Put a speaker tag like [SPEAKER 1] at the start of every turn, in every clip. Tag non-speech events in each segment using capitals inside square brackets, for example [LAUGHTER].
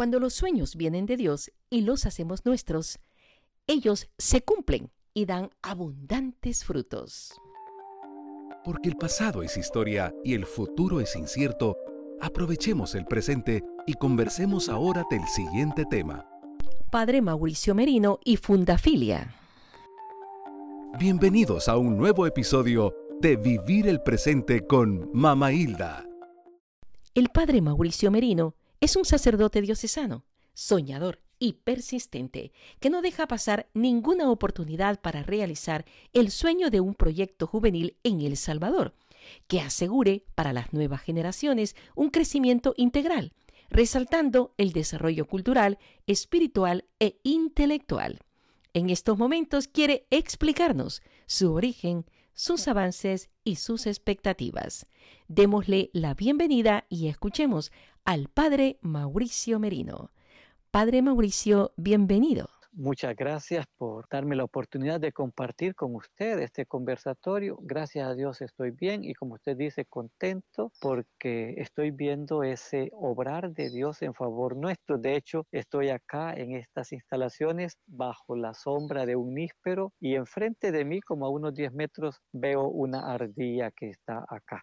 [SPEAKER 1] Cuando los sueños vienen de Dios y los hacemos nuestros, ellos se cumplen y dan abundantes frutos.
[SPEAKER 2] Porque el pasado es historia y el futuro es incierto, aprovechemos el presente y conversemos ahora del siguiente tema.
[SPEAKER 1] Padre Mauricio Merino y Fundafilia.
[SPEAKER 2] Bienvenidos a un nuevo episodio de Vivir el Presente con Mama Hilda.
[SPEAKER 1] El Padre Mauricio Merino es un sacerdote diocesano, soñador y persistente, que no deja pasar ninguna oportunidad para realizar el sueño de un proyecto juvenil en El Salvador, que asegure para las nuevas generaciones un crecimiento integral, resaltando el desarrollo cultural, espiritual e intelectual. En estos momentos quiere explicarnos su origen, sus avances y sus expectativas. Démosle la bienvenida y escuchemos al Padre Mauricio Merino. Padre Mauricio, bienvenido.
[SPEAKER 3] Muchas gracias por darme la oportunidad de compartir con usted este conversatorio. Gracias a Dios estoy bien y como usted dice, contento porque estoy viendo ese obrar de Dios en favor nuestro. De hecho, estoy acá en estas instalaciones bajo la sombra de un níspero y enfrente de mí, como a unos 10 metros, veo una ardilla que está acá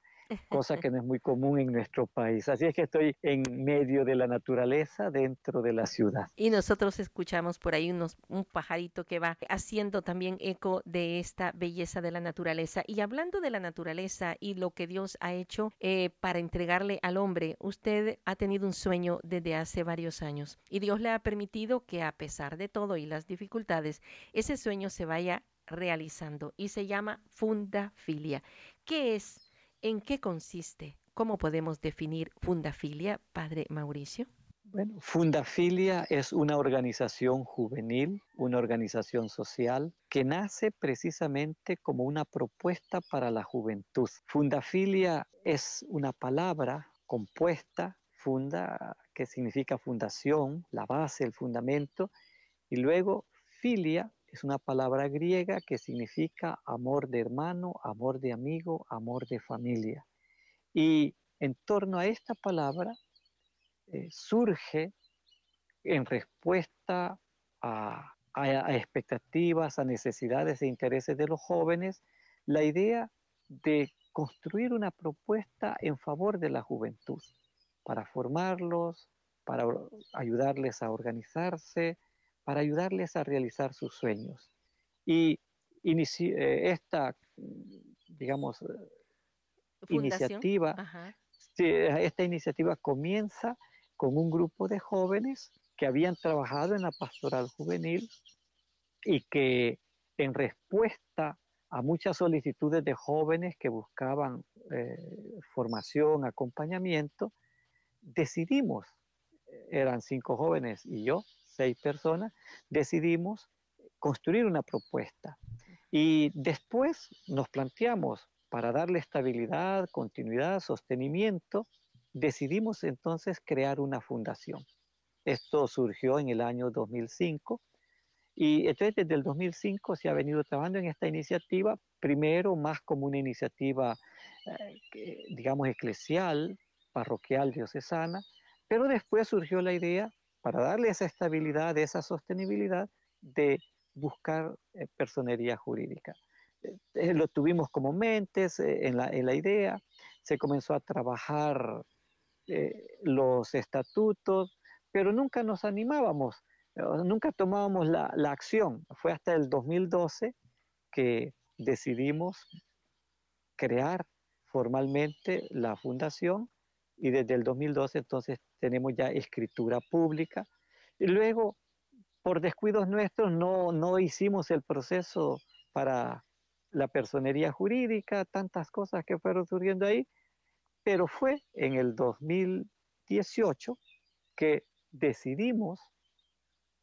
[SPEAKER 3] cosa que no es muy común en nuestro país. Así es que estoy en medio de la naturaleza dentro de la ciudad.
[SPEAKER 1] Y nosotros escuchamos por ahí unos, un pajarito que va haciendo también eco de esta belleza de la naturaleza. Y hablando de la naturaleza y lo que Dios ha hecho eh, para entregarle al hombre, usted ha tenido un sueño desde hace varios años y Dios le ha permitido que a pesar de todo y las dificultades, ese sueño se vaya realizando y se llama fundafilia. ¿Qué es ¿En qué consiste? ¿Cómo podemos definir Fundafilia, Padre Mauricio?
[SPEAKER 3] Bueno, Fundafilia es una organización juvenil, una organización social que nace precisamente como una propuesta para la juventud. Fundafilia es una palabra compuesta, funda, que significa fundación, la base, el fundamento, y luego filia es una palabra griega que significa amor de hermano, amor de amigo, amor de familia. Y en torno a esta palabra eh, surge en respuesta a, a, expectativas, a necesidades e intereses de los jóvenes, la idea de construir una propuesta en favor de la juventud, para formarlos, para ayudarles a organizarse, para ayudarles a realizar sus sueños. Y eh, esta, digamos, iniciativa, esta iniciativa comienza con un grupo de jóvenes que habían trabajado en la pastoral juvenil y que en respuesta a muchas solicitudes de jóvenes que buscaban eh, formación, acompañamiento, decidimos, eran cinco jóvenes y yo, seis personas, decidimos construir una propuesta. Y después nos planteamos, para darle estabilidad, continuidad, sostenimiento, decidimos entonces crear una fundación. Esto surgió en el año 2005 y entonces desde el 2005 se ha venido trabajando en esta iniciativa, primero más como una iniciativa, eh, digamos, eclesial, parroquial, diocesana, pero después surgió la idea para darle esa estabilidad, esa sostenibilidad de buscar eh, personería jurídica. Eh, eh, lo tuvimos como mentes en la, idea, se comenzó a trabajar los estatutos, pero nunca nos animábamos, nunca tomábamos la, la acción. Fue hasta el 2012 que decidimos crear formalmente la fundación y desde el 2012 entonces tenemos ya escritura pública. Y luego, por descuidos nuestros, no, no hicimos el proceso para la personería jurídica, tantas cosas que fueron surgiendo ahí, pero fue en el 2018 que decidimos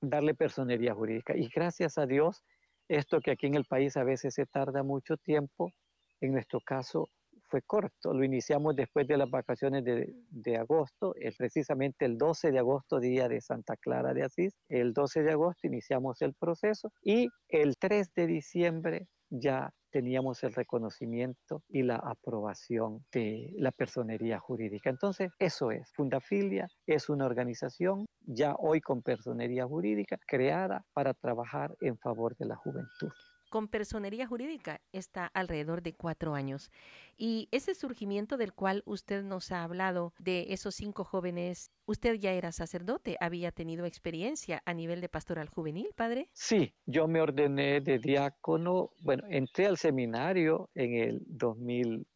[SPEAKER 3] darle personería jurídica. Y gracias a Dios, esto que aquí en el país a veces se tarda mucho tiempo, en nuestro caso fue corto. Lo iniciamos después de las vacaciones de, agosto, es precisamente el 12 de agosto, día de Santa Clara de Asís. El 12 de agosto iniciamos el proceso y el 3 de diciembre ya teníamos el reconocimiento y la aprobación de la personería jurídica. Entonces, eso es. Fundafilia es una organización ya hoy con personería jurídica creada para trabajar en favor de la juventud
[SPEAKER 1] con personería jurídica está alrededor de cuatro años. Y ese surgimiento del cual usted nos ha hablado, de esos cinco jóvenes, ¿usted ya era sacerdote? ¿Había tenido experiencia a nivel de pastoral juvenil, padre?
[SPEAKER 3] Sí, yo me ordené de diácono, bueno, entré al seminario en el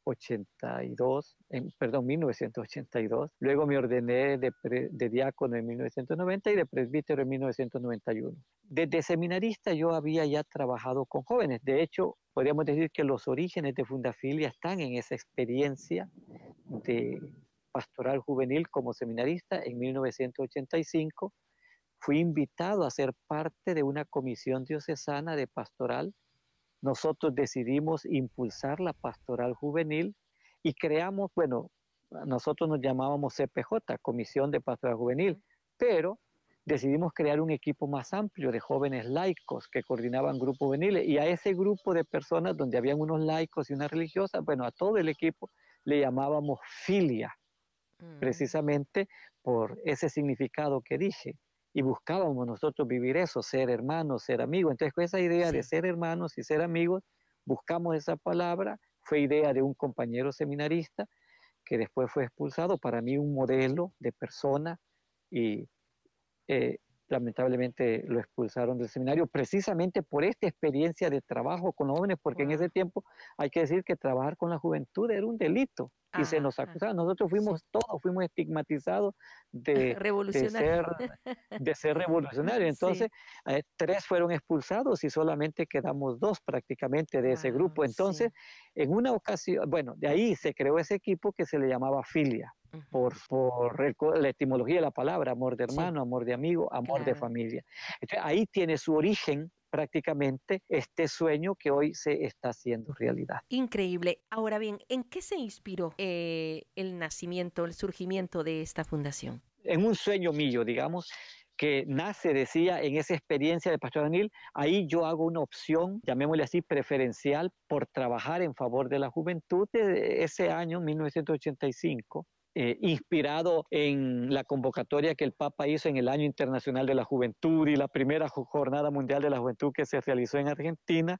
[SPEAKER 3] 2082, en, perdón, 1982, luego me ordené de, de diácono en 1990 y de presbítero en 1991. Desde seminarista yo había ya trabajado con jóvenes, de hecho, podríamos decir que los orígenes de Fundafilia están en esa experiencia de pastoral juvenil como seminarista en 1985. Fui invitado a ser parte de una comisión diocesana de pastoral. Nosotros decidimos impulsar la pastoral juvenil y creamos, bueno, nosotros nos llamábamos CPJ, Comisión de Pastoral Juvenil, pero decidimos crear un equipo más amplio de jóvenes laicos que coordinaban grupos juveniles y a ese grupo de personas donde habían unos laicos y una religiosa, bueno, a todo el equipo le llamábamos filia, mm. precisamente por ese significado que dije. Y buscábamos nosotros vivir eso, ser hermanos, ser amigos. Entonces, con esa idea de ser hermanos y ser amigos, buscamos esa palabra. Fue idea de un compañero seminarista que después fue expulsado. Para mí, un modelo de persona y eh, lamentablemente lo expulsaron del seminario precisamente por esta experiencia de trabajo con jóvenes, porque en ese tiempo hay que decir que trabajar con la juventud era un delito y se nos acusaba. Nosotros fuimos todos, fuimos estigmatizados [LAUGHS] de, de, ser, de ser revolucionarios. [LAUGHS] Entonces, eh, tres fueron expulsados y solamente quedamos dos prácticamente de ese grupo. Entonces, en una ocasión, bueno, de ahí se creó ese equipo que se le llamaba Filia por, por la etimología de la palabra, amor de hermano, amor de amigo, amor de familia. ahí tiene su origen prácticamente este sueño que hoy se está haciendo realidad.
[SPEAKER 1] Increíble. Ahora bien, ¿en qué se inspiró eh, el nacimiento, el surgimiento de esta fundación?
[SPEAKER 3] En un sueño mío, digamos, que nace, decía, en esa experiencia de Pastor Daniel, ahí yo hago una opción, llamémosle así, preferencial por trabajar en favor de la juventud de ese año, 1985 eh, inspirado en la convocatoria que el Papa hizo en el Año Internacional de la Juventud y la primera Jornada Mundial de la Juventud que se realizó en Argentina.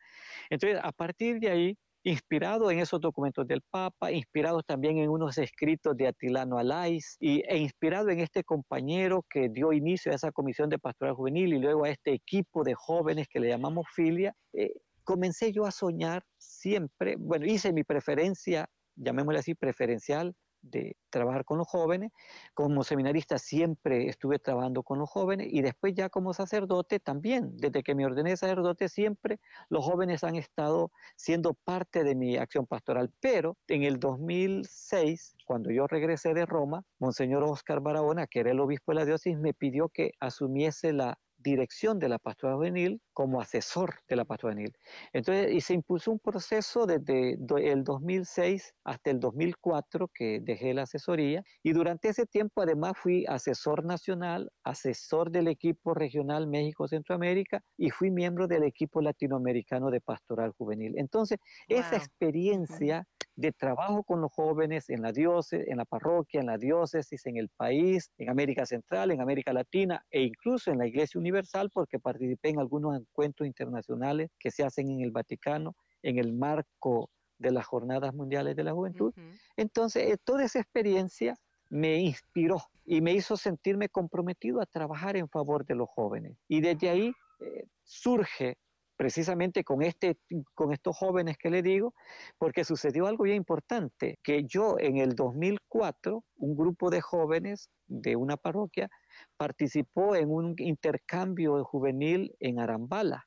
[SPEAKER 3] Entonces, a partir de ahí, inspirado en esos documentos del Papa, inspirado también en unos escritos de Atilano Alais y, e inspirado en este compañero que dio inicio a esa comisión de pastoral juvenil y luego a este equipo de jóvenes que le llamamos filia, eh, comencé yo a soñar siempre, bueno, hice mi preferencia, llamémosle así, preferencial de trabajar con los jóvenes. Como seminarista siempre estuve trabajando con los jóvenes y después ya como sacerdote también. Desde que me ordené sacerdote siempre los jóvenes han estado siendo parte de mi acción pastoral. Pero en el 2006, cuando yo regresé de Roma, Monseñor Oscar Barahona, que era el obispo de la diócesis, me pidió que asumiese la dirección de la pastoral juvenil como asesor de la pastoral juvenil. Entonces, y se impulsó un proceso desde el 2006 hasta el 2004 que dejé la asesoría y durante ese tiempo además fui asesor nacional, asesor del equipo regional México-Centroamérica y fui miembro del equipo latinoamericano de pastoral juvenil. Entonces, esa experiencia de trabajo con los jóvenes en la diócesis, en la parroquia, en la diócesis, en el país, en América Central, en América Latina e incluso en la Iglesia Universal, porque participé en algunos encuentros internacionales que se hacen en el Vaticano en el marco de las Jornadas Mundiales de la Juventud. Entonces, eh, toda esa experiencia me inspiró y me hizo sentirme comprometido a trabajar en favor de los jóvenes. Y desde ahí eh, surge precisamente con, este, con estos jóvenes que le digo, porque sucedió algo bien importante, que yo en el 2004, un grupo de jóvenes de una parroquia participó en un intercambio juvenil en Arambala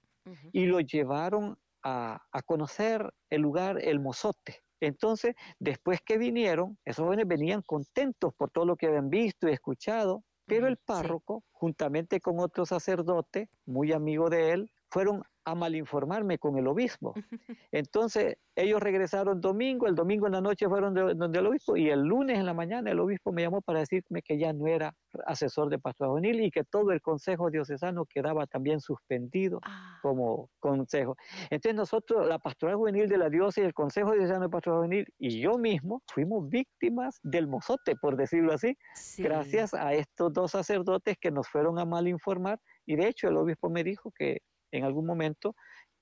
[SPEAKER 3] y lo llevaron a, a, conocer el lugar El Mozote. Entonces, después que vinieron, esos jóvenes venían contentos por todo lo que habían visto y escuchado, pero el párroco, juntamente con otro sacerdote, muy amigo de él, fueron a malinformarme con el obispo. [LAUGHS] Entonces, ellos regresaron domingo, el domingo en la noche fueron donde el obispo y el lunes en la mañana el obispo me llamó para decirme que ya no era asesor de pastor juvenil y que todo el consejo diocesano quedaba también suspendido ah. como consejo. Entonces nosotros, la pastoral juvenil de la diócesis, el consejo diocesano de pastoral juvenil y yo mismo fuimos víctimas del mozote, por decirlo así, gracias a estos dos sacerdotes que nos fueron a malinformar y de hecho el obispo me dijo que en algún momento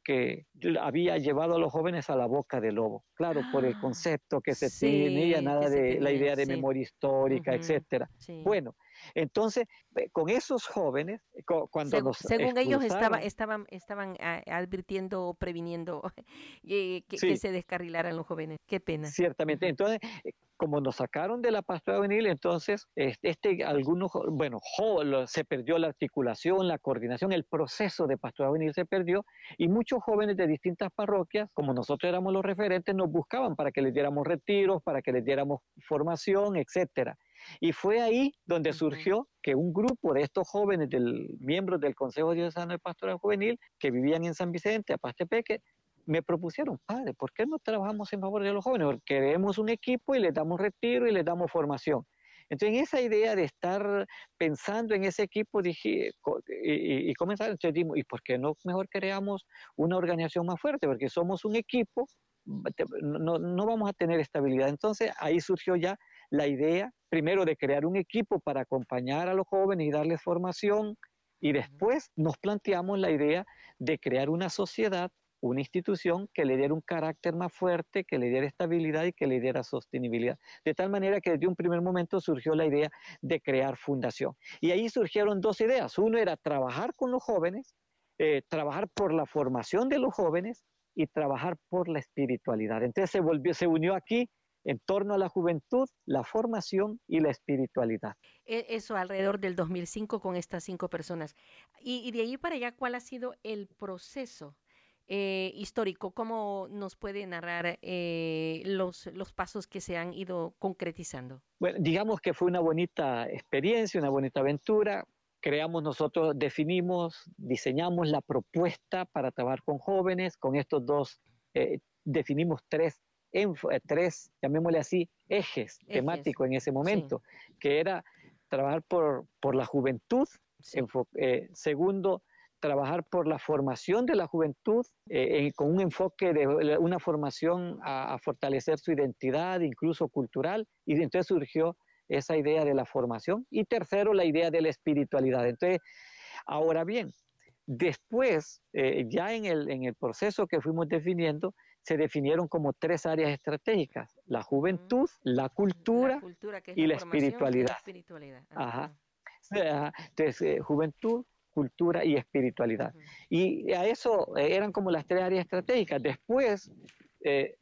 [SPEAKER 3] que había llevado a los jóvenes a la boca del lobo. Claro, por el ah, concepto que se tenía, nada de la idea de memoria histórica, etcétera. Bueno, entonces, con esos jóvenes, cuando
[SPEAKER 1] según, según ellos estaban, estaban ah, advirtiendo o previniendo [LAUGHS] que, se descarrilaran los jóvenes. Qué pena.
[SPEAKER 3] Ciertamente. Entonces, eh, como nos sacaron de la pastora juvenil, entonces, este, algunos, bueno, se perdió la articulación, la coordinación, el proceso de pastora juvenil se perdió y muchos jóvenes de distintas parroquias, como nosotros éramos los referentes, nos buscaban para que les diéramos retiros, para que les diéramos formación, etcétera. Y fue ahí donde surgió que un grupo de estos jóvenes, del, miembros del Consejo Diocesano de Pastoral Juvenil, que vivían en San Vicente, a Pastepeque, me propusieron, padre, ¿por qué no trabajamos en favor de los jóvenes? Porque queremos un equipo y les damos retiro y les damos formación. Entonces, en esa idea de estar pensando en ese equipo, dije, y, y comenzar, entonces dijimos, ¿y por qué no mejor creamos una organización más fuerte? Porque somos un equipo, no, no vamos a tener estabilidad. Entonces, ahí surgió ya la idea, primero, de crear un equipo para acompañar a los jóvenes y darles formación, y después nos planteamos la idea de crear una sociedad, una institución que le diera un carácter más fuerte, que le diera estabilidad y que le diera sostenibilidad. De tal manera que desde un primer momento surgió la idea de crear fundación. Y ahí surgieron dos ideas. Uno era trabajar con los jóvenes, eh, trabajar por la formación de los jóvenes y trabajar por la espiritualidad. Entonces se, volvió, se unió aquí en torno a la juventud, la formación y la espiritualidad.
[SPEAKER 1] E, eso alrededor del 2005 con estas cinco personas. Y, de ahí para allá, ¿cuál ha sido el proceso eh, histórico? ¿Cómo nos puede narrar eh, los, los pasos que se han ido concretizando?
[SPEAKER 3] Bueno, digamos que fue una bonita experiencia, una bonita aventura. Creamos nosotros, definimos, diseñamos la propuesta para trabajar con jóvenes, con estos dos, eh, definimos tres en, eh, tres, llamémosle así, ejes, temáticos en ese momento, que era trabajar por, por la juventud, eh, segundo, trabajar por la formación de la juventud eh, con un enfoque de una formación a, fortalecer su identidad, incluso cultural, y entonces surgió esa idea de la formación. Y tercero, la idea de la espiritualidad. Entonces, ahora bien, después, ya en el, en el proceso que fuimos definiendo, se definieron como tres áreas estratégicas, la juventud, la cultura, y, la espiritualidad. Ajá. Entonces, eh, juventud, cultura y espiritualidad. Y a eso eh, eran como las tres áreas estratégicas. Después, eh,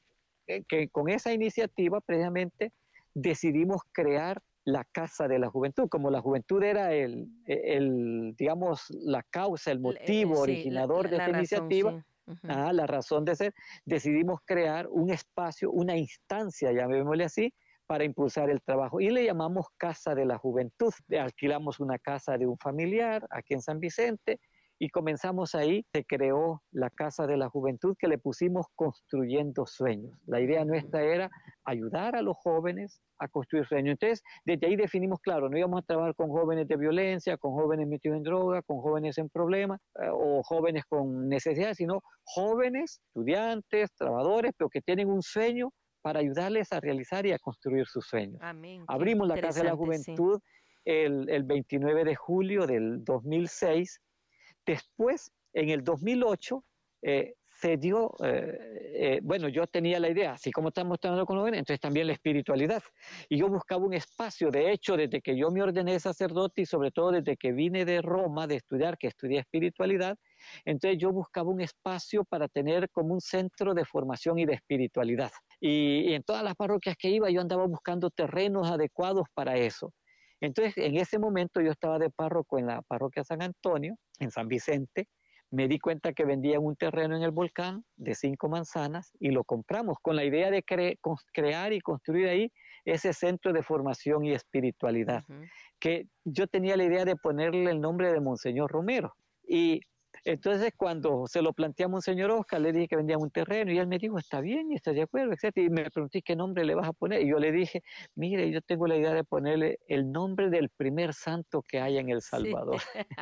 [SPEAKER 3] que con esa iniciativa precisamente decidimos crear la Casa de la Juventud, como la juventud era el, el digamos, la causa, el motivo originador de esta iniciativa la razón de ser, decidimos crear un espacio, una instancia, llamémosle así, para impulsar el trabajo y le llamamos Casa de la Juventud. Alquilamos una casa de un familiar aquí en San Vicente y comenzamos ahí, se creó la Casa de la Juventud que le pusimos construyendo sueños. La idea nuestra era ayudar a los jóvenes a construir sueños. Entonces, desde ahí definimos, claro, no íbamos a trabajar con jóvenes de violencia, con jóvenes metidos en droga, con jóvenes en problemas eh, o jóvenes con necesidades, sino jóvenes, estudiantes, trabajadores, pero que tienen un sueño para ayudarles a realizar y a construir sus sueños. Abrimos la Casa de la Juventud el, el 29 de julio del 2006 Después, en el 2008, eh, se dio, eh, eh, bueno, yo tenía la idea, así como estamos tratando con jóvenes, entonces también la espiritualidad. Y yo buscaba un espacio, de hecho, desde que yo me ordené sacerdote y sobre todo desde que vine de Roma de estudiar, que estudié espiritualidad, entonces yo buscaba un espacio para tener como un centro de formación y de espiritualidad. y en todas las parroquias que iba yo andaba buscando terrenos adecuados para eso. Entonces, en ese momento yo estaba de párroco en la parroquia San Antonio, en San Vicente, me di cuenta que vendían un terreno en el volcán de cinco manzanas y lo compramos con la idea de crear y construir ahí ese centro de formación y espiritualidad, que yo tenía la idea de ponerle el nombre de Monseñor Romero. Y Entonces, cuando se lo planteamos a señor Oscar, le dije que vendíamos un terreno y él me dijo, está bien, está de acuerdo, etc. Y me pregunté qué nombre le vas a poner. Y yo le dije, mire, yo tengo la idea de ponerle el nombre del primer santo que hay en El Salvador. [LAUGHS]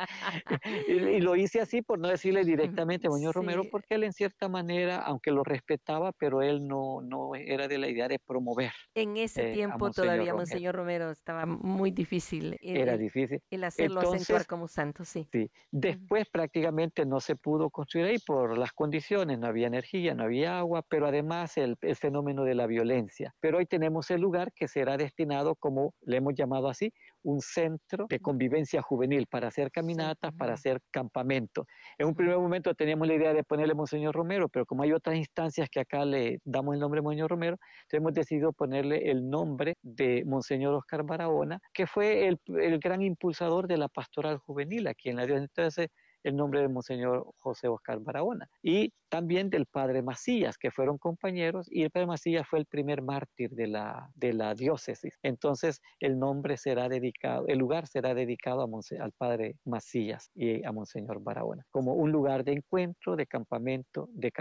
[SPEAKER 3] [LAUGHS] y, lo hice así por no decirle directamente a Muñoz Romero, porque él en cierta manera, aunque lo respetaba, pero él no, no era de la idea de promover.
[SPEAKER 1] En ese eh, tiempo todavía Monseñor Romero estaba muy difícil.
[SPEAKER 3] era difícil.
[SPEAKER 1] El hacerlo acentuar como santo, sí.
[SPEAKER 3] Sí. Después prácticamente no se pudo construir ahí por las condiciones, no había energía, no había agua, pero además el, el fenómeno de la violencia. Pero hoy tenemos el lugar que será destinado como le hemos llamado así, un centro de convivencia juvenil para hacer caminatas, para hacer campamento. En un primer momento teníamos la idea de ponerle Monseñor Romero, pero como hay otras instancias que acá le damos el nombre de Monseñor Romero, hemos decidido ponerle el nombre de Monseñor Oscar Barahona, que fue el, el gran impulsador de la pastoral juvenil aquí en la diócesis. Entonces, el nombre del Monseñor José Oscar Barahona. Y también del Padre Macías, que fueron compañeros, y el Padre Macías fue el primer mártir de la, de la diócesis. Entonces, el nombre será dedicado, el lugar será dedicado a al Padre Macías y a Monseñor Barahona, como un lugar de encuentro, de campamento, de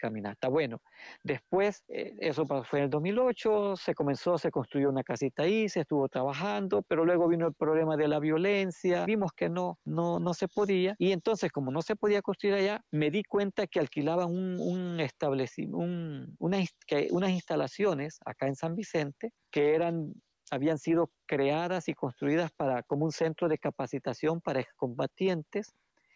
[SPEAKER 3] caminata. Bueno, después, eh, eso fue en el 2008, se comenzó, se construyó una casita ahí, se estuvo trabajando, pero luego vino el problema de la violencia, vimos que no, no, no se podía, y entonces como no se podía construir allá, me di cuenta que un, establecimiento, unas instalaciones acá en San Vicente que eran habían sido creadas y construidas para como un centro de capacitación para excombatientes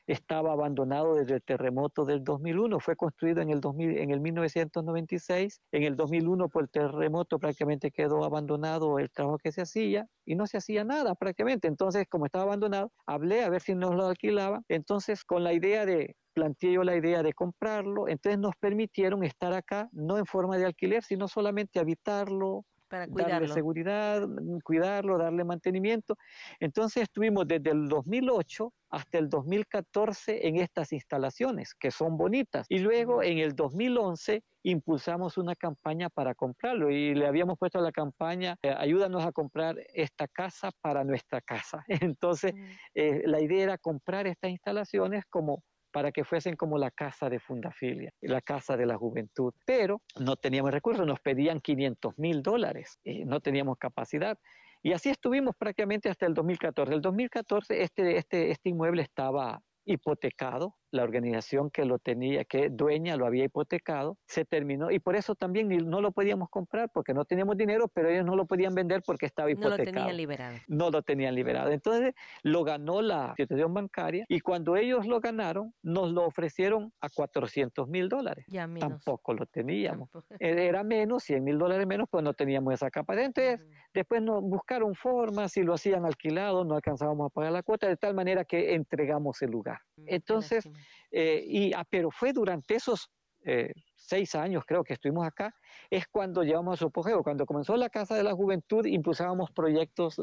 [SPEAKER 3] estaba abandonado desde el terremoto del 2001, fue construido en el, 2000, en el 1996, en el 2001 por el terremoto prácticamente quedó abandonado el trabajo que se hacía y no se hacía nada prácticamente, entonces como estaba abandonado, hablé a ver si nos lo alquilaban, entonces con la idea de planteé yo la idea de comprarlo, entonces nos permitieron estar acá, no en forma de alquiler, sino solamente habitarlo,
[SPEAKER 1] para darle
[SPEAKER 3] seguridad, cuidarlo, darle mantenimiento. Entonces estuvimos desde el 2008 hasta el 2014 en estas instalaciones, que son bonitas. Y luego en el 2011 impulsamos una campaña para comprarlo y le habíamos puesto la campaña, eh, ayúdanos a comprar esta casa para nuestra casa. [LAUGHS] Entonces, eh, la idea era comprar estas instalaciones como para que fuesen como la casa de Fundafilia, la casa de la juventud. Pero no teníamos recursos, nos pedían 500 mil dólares, y no teníamos capacidad. Y así estuvimos prácticamente hasta el 2014. El 2014 este, este, este inmueble estaba hipotecado, la organización que lo tenía, que dueña lo había hipotecado, se terminó y por eso también no lo podíamos comprar porque no teníamos dinero, pero ellos no lo podían vender porque estaba hipotecado. No lo tenían
[SPEAKER 1] liberado.
[SPEAKER 3] No lo tenían liberado. Entonces lo ganó la institución bancaria y cuando ellos lo ganaron, nos lo ofrecieron a 400 mil dólares.
[SPEAKER 1] Ya menos.
[SPEAKER 3] Tampoco lo teníamos. [LAUGHS] E-, era menos, 100 mil dólares menos, pues no teníamos esa capacidad. Entonces, después nos buscaron formas, si lo hacían alquilado, no alcanzábamos a pagar la cuota, de tal manera que entregamos el lugar. Mm, Entonces, eh, y, ah, pero fue durante esos eh, seis años, creo que estuvimos acá, es cuando llevamos a su apogeo. Cuando comenzó la Casa de la Juventud, impulsábamos proyectos, eh,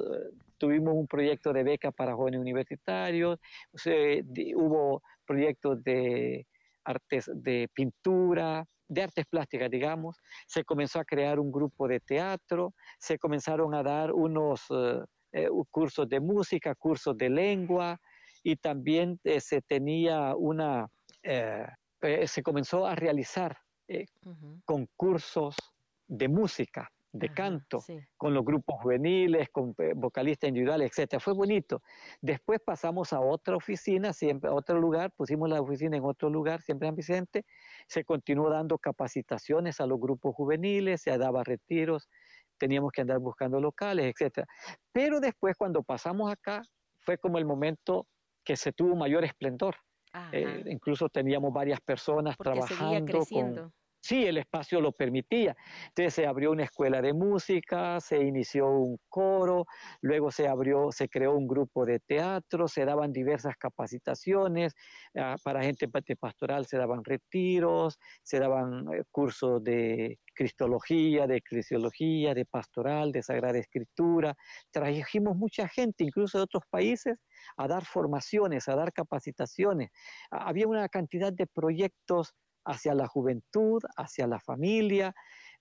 [SPEAKER 3] tuvimos un proyecto de beca para jóvenes universitarios, hubo proyectos de artes de pintura, de artes plásticas, digamos, se comenzó a crear un grupo de teatro, se comenzaron a dar unos cursos de música, cursos de lengua, y también eh, se tenía una, eh, eh, se comenzó a realizar concursos de música, de canto, con los grupos juveniles, con vocalistas individuales, etcétera. Fue bonito. Después pasamos a otra oficina, siempre a otro lugar, pusimos la oficina en otro lugar, siempre en Vicente. Se continuó dando capacitaciones a los grupos juveniles, se daba retiros, teníamos que andar buscando locales, etcétera. Pero después, cuando pasamos acá, fue como el momento que se tuvo mayor esplendor. Eh, incluso teníamos varias personas trabajando con... Sí, el espacio lo permitía. Entonces se abrió una escuela de música, se inició un coro, luego se abrió, se creó un grupo de teatro, se daban diversas capacitaciones ah, para gente pastoral, se daban retiros, se daban eh, cursos de cristología, de eclesiología, de pastoral, de sagrada escritura. Trajimos mucha gente, incluso de otros países, a dar formaciones, a dar capacitaciones. Había una cantidad de proyectos hacia la juventud, hacia la familia,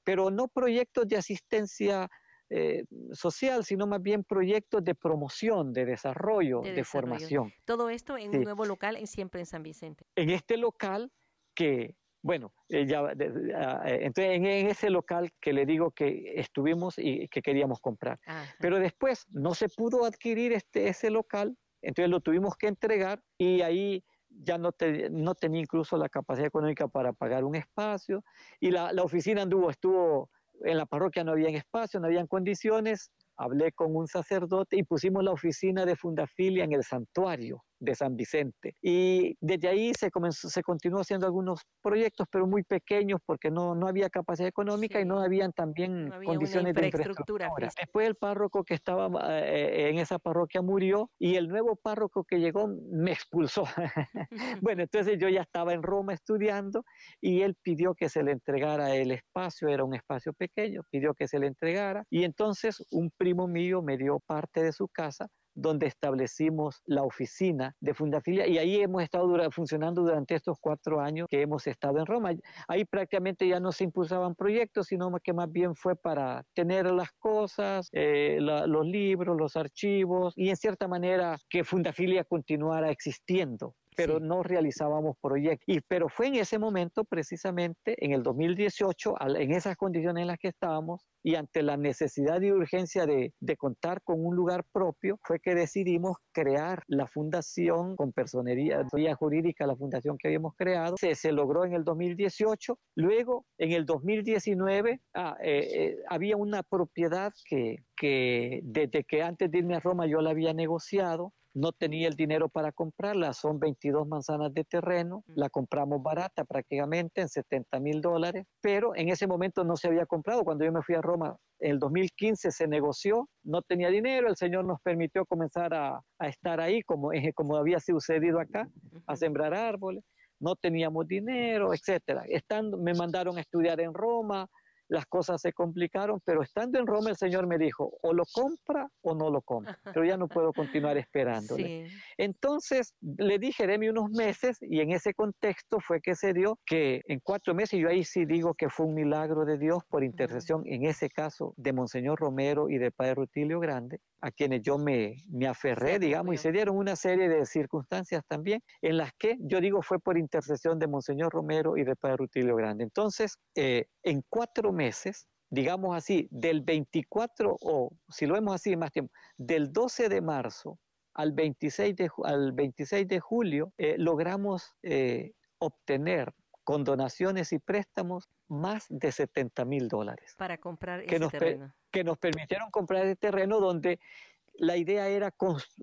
[SPEAKER 3] pero no proyectos de asistencia eh, social, sino más bien proyectos de promoción, de desarrollo, de, formación.
[SPEAKER 1] Todo esto en un nuevo local, en, siempre en San Vicente.
[SPEAKER 3] En este local que, bueno, eh, ya, ah, entonces en, ese local que le digo que estuvimos y que queríamos comprar. Pero después no se pudo adquirir este, ese local, entonces lo tuvimos que entregar y ahí ya no, tenía incluso la capacidad económica para pagar un espacio y la, oficina anduvo, estuvo en la parroquia no había espacio, no habían condiciones, hablé con un sacerdote y pusimos la oficina de Fundafilia en el santuario de San Vicente. Y desde ahí se, comenzó, se continuó haciendo algunos proyectos, pero muy pequeños porque no, no había capacidad económica y no habían también condiciones de infraestructura. Después el párroco que estaba eh, en esa parroquia murió y el nuevo párroco que llegó me expulsó. [LAUGHS] [LAUGHS] bueno, entonces yo ya estaba en Roma estudiando y él pidió que se le entregara el espacio, era un espacio pequeño, pidió que se le entregara y entonces un primo mío me dio parte de su casa donde establecimos la oficina de Fundafilia y ahí hemos estado funcionando durante estos cuatro años que hemos estado en Roma. Ahí prácticamente ya no se impulsaban proyectos, sino que más bien fue para tener las cosas, eh, los libros, los archivos y en cierta manera que Fundafilia continuara existiendo pero no realizábamos proyectos. Y, pero fue en ese momento, precisamente, en el 2018, en esas condiciones en las que estábamos y ante la necesidad y urgencia de, de contar con un lugar propio, fue que decidimos crear la fundación con personería jurídica, la fundación que habíamos creado. Se, se logró en el 2018. Luego, en el 2019, ah, eh, eh, había una propiedad que, que desde que antes de irme a Roma yo la había negociado no tenía el dinero para comprarla, son 22 manzanas de terreno, la compramos barata prácticamente en 70 mil dólares, pero en ese momento no se había comprado. Cuando yo me fui a Roma, en el 2015 se negoció, no tenía dinero, el Señor nos permitió comenzar a, estar ahí, como, como había sucedido acá, a sembrar árboles, no teníamos dinero, etcétera. Estando, me mandaron a estudiar en Roma, las cosas se complicaron, pero estando en Roma el Señor me dijo, o lo compra o no lo compra, pero ya no puedo continuar esperándole. Entonces le dije, Jeremy unos meses y en ese contexto fue que se dio que en cuatro meses, yo ahí sí digo que fue un milagro de Dios por intercesión, en ese caso de Monseñor Romero y de Padre Rutilio Grande, a quienes yo me, me aferré, digamos, y se dieron una serie de circunstancias también en las que yo digo fue por intercesión de Monseñor Romero y de Padre Rutilio Grande. Entonces, eh, en cuatro meses, digamos así, del 24 o si lo vemos así más tiempo, del 12 de marzo al 26 de, al 26 de julio, eh, logramos eh, obtener con donaciones y préstamos más de 70 mil dólares.
[SPEAKER 1] Para comprar ese terreno.
[SPEAKER 3] Que nos permitieron comprar ese terreno donde la idea era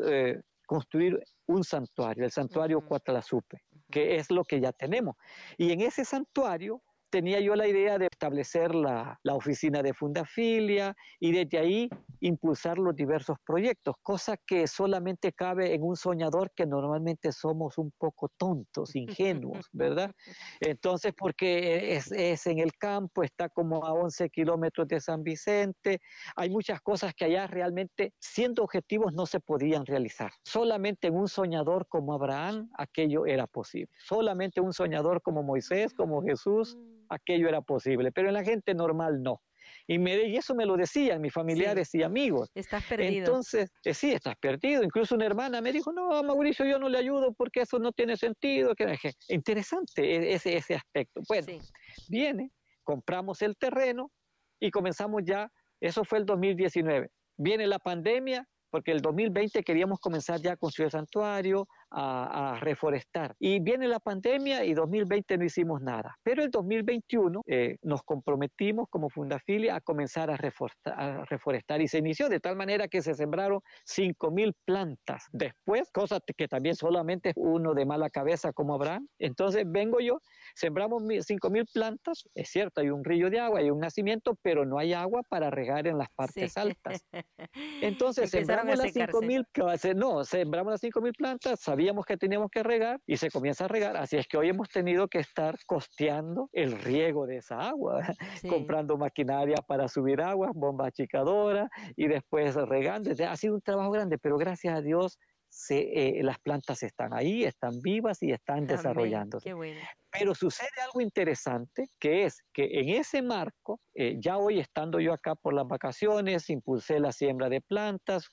[SPEAKER 3] eh, construir un santuario, el santuario uh que es lo que ya tenemos. Y en ese santuario tenía yo la idea de establecer la, oficina de Fundafilia y desde ahí impulsar los diversos proyectos, cosa que solamente cabe en un soñador que normalmente somos un poco tontos, ingenuos, [LAUGHS] ¿verdad? Entonces, porque es, es en el campo, está como a 11 kilómetros de San Vicente, hay muchas cosas que allá realmente, siendo objetivos, no se podían realizar. Solamente en un soñador como Abraham, aquello era posible. Solamente un soñador como Moisés, como Jesús, aquello era posible, pero en la gente normal no. Y, me, y eso me lo decían mis familiares y amigos.
[SPEAKER 1] Estás perdido.
[SPEAKER 3] Entonces, eh, sí, estás perdido. Incluso una hermana me dijo, no, Mauricio, yo no le ayudo porque eso no tiene sentido. Que, interesante e, ese, ese aspecto. Bueno, viene, compramos el terreno y comenzamos ya, eso fue el 2019. Viene la pandemia, porque el 2020 queríamos comenzar ya construir el santuario, a, reforestar. Y viene la pandemia y 2020 no hicimos nada. Pero el 2021 eh, nos comprometimos como Fundafilia a comenzar a reforestar, a reforestar, y se inició de tal manera que se sembraron 5.000 plantas. Después, cosa que también solamente uno de mala cabeza como Abraham. Entonces vengo yo, sembramos 5.000 plantas, es cierto, hay un río de agua, hay un nacimiento, pero no hay agua para regar en las partes altas. [LAUGHS] Entonces sembramos las 5.000, no, sembramos las 5.000 plantas, sabíamos que teníamos que regar y se comienza a regar. Así es que hoy hemos tenido que estar costeando el riego de esa agua, [LAUGHS] comprando maquinaria para subir agua, bomba achicadora y después regando. Ha sido un trabajo grande, pero gracias a Dios se, eh, las plantas están ahí, están vivas y están desarrollándose.
[SPEAKER 1] Bueno.
[SPEAKER 3] Pero sucede algo interesante, que es que en ese marco, eh, ya hoy estando yo acá por las vacaciones, impulsé la siembra de plantas,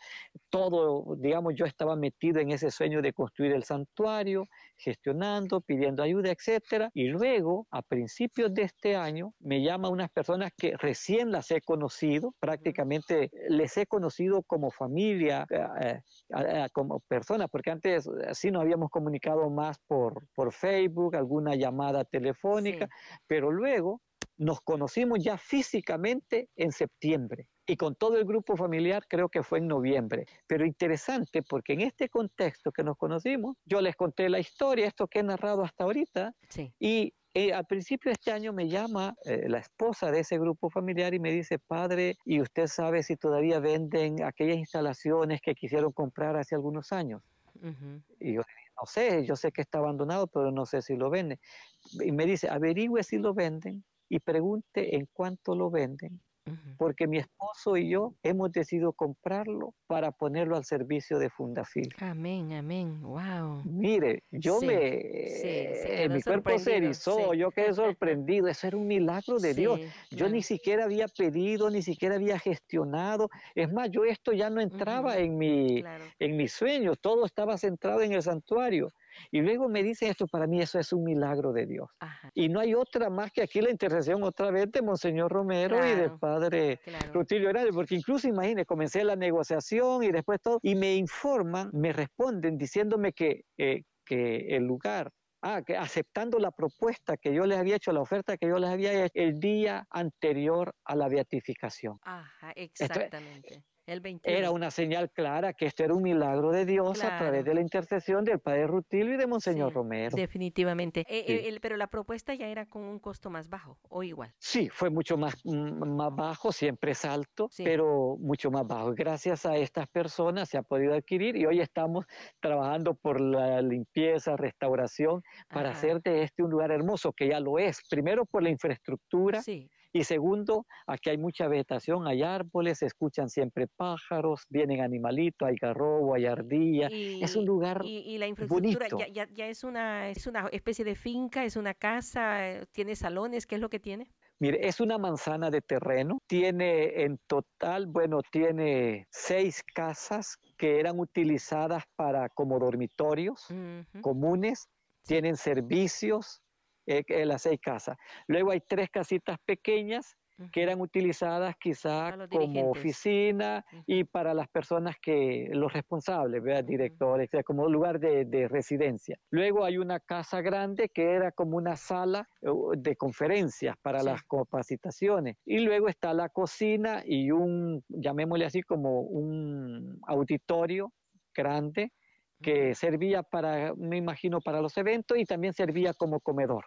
[SPEAKER 3] todo, digamos, yo estaba metido en ese sueño de construir el santuario, gestionando, pidiendo ayuda, etcétera. Y luego, a principios de este año, me llama unas personas que recién las he conocido, prácticamente les he conocido como familia, eh, eh, como personas, porque antes así nos habíamos comunicado más por, por Facebook, alguna llamada telefónica, pero luego nos conocimos ya físicamente en septiembre y con todo el grupo familiar creo que fue en noviembre. Pero interesante porque en este contexto que nos conocimos, yo les conté la historia, esto que he narrado hasta ahorita, y eh, al principio de este año me llama eh, la esposa de ese grupo familiar y me dice, padre, ¿y usted sabe si todavía venden aquellas instalaciones que quisieron comprar hace algunos años? Y yo no sé, yo sé que está abandonado, pero no sé si lo venden. Y me dice, averigüe si lo venden y pregunte en cuánto lo venden porque mi esposo y yo hemos decidido comprarlo para ponerlo al servicio de Fundafil.
[SPEAKER 1] Amén, amén, wow.
[SPEAKER 3] Mire, yo me, mi cuerpo se erizó, yo quedé sorprendido, eso era un milagro de Dios. Yo ni siquiera había pedido, ni siquiera había gestionado. Es más, yo esto ya no entraba en mi, en mis sueños, todo estaba centrado en el santuario. Y luego me dice esto, para mí eso es un milagro de Dios. Y no hay otra más que aquí la intercesión otra vez de Monseñor Romero y del Padre Rutilio Hernández, porque incluso imagínese, comencé la negociación y después todo, y me informan, me responden diciéndome que, eh, que el lugar Ah, que aceptando la propuesta que yo les había hecho, la oferta que yo les había hecho el día anterior a la beatificación.
[SPEAKER 1] Ajá, exactamente.
[SPEAKER 3] Era una señal clara que esto era un milagro de Dios a través de la intercesión del Padre Rutilio y de Monseñor Romero.
[SPEAKER 1] Definitivamente. Eh, eh, pero la propuesta ya era con un costo más bajo o igual.
[SPEAKER 3] Sí, fue mucho más, mm, más bajo, siempre es alto, pero mucho más bajo. Gracias a estas personas se ha podido adquirir y hoy estamos trabajando por la limpieza, restauración, para hacer de este un lugar hermoso, que ya lo es. Primero por la infraestructura. Sí y segundo, aquí hay mucha vegetación, hay árboles, se escuchan siempre pájaros, vienen animalitos, hay garrobo, hay ardilla. es un lugar y, la infraestructura
[SPEAKER 1] ya, ya, es, una, es una especie de finca, es una casa, tiene salones, ¿qué es lo que tiene?
[SPEAKER 3] Mire, es una manzana de terreno. Tiene en total, bueno, tiene seis casas que eran utilizadas para como dormitorios comunes. Tienen servicios, eh, las seis casas. Luego hay tres casitas pequeñas que eran utilizadas quizá como oficina y para las personas que, los responsables, directores, como lugar de, residencia. Luego hay una casa grande que era como una sala eh, de conferencias para las capacitaciones. Y luego está la cocina y un, llamémosle así, como un auditorio grande que servía para, me imagino, para los eventos y también servía como comedor.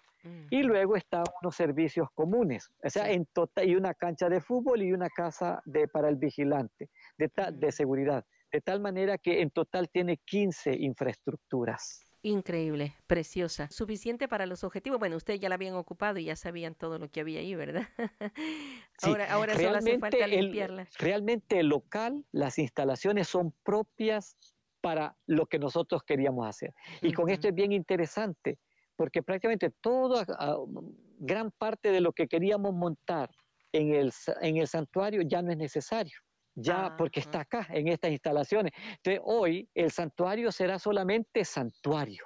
[SPEAKER 3] Y luego están unos servicios comunes, o sea, en total, y una cancha de fútbol y una casa de, para el vigilante de, de seguridad, de tal manera que en total tiene 15 infraestructuras.
[SPEAKER 1] Increíble, preciosa, suficiente para los objetivos. Bueno, ustedes ya la habían ocupado y ya sabían todo lo que había ahí, ¿verdad? [LAUGHS]
[SPEAKER 3] ahora ahora solo hace falta limpiarla. realmente el local, las instalaciones son propias para lo que nosotros queríamos hacer. Y con esto es bien interesante, porque prácticamente toda, ah, gran parte de lo que queríamos montar en el, en el santuario ya no es necesario ya porque está acá en estas instalaciones. Entonces hoy el santuario será solamente santuario.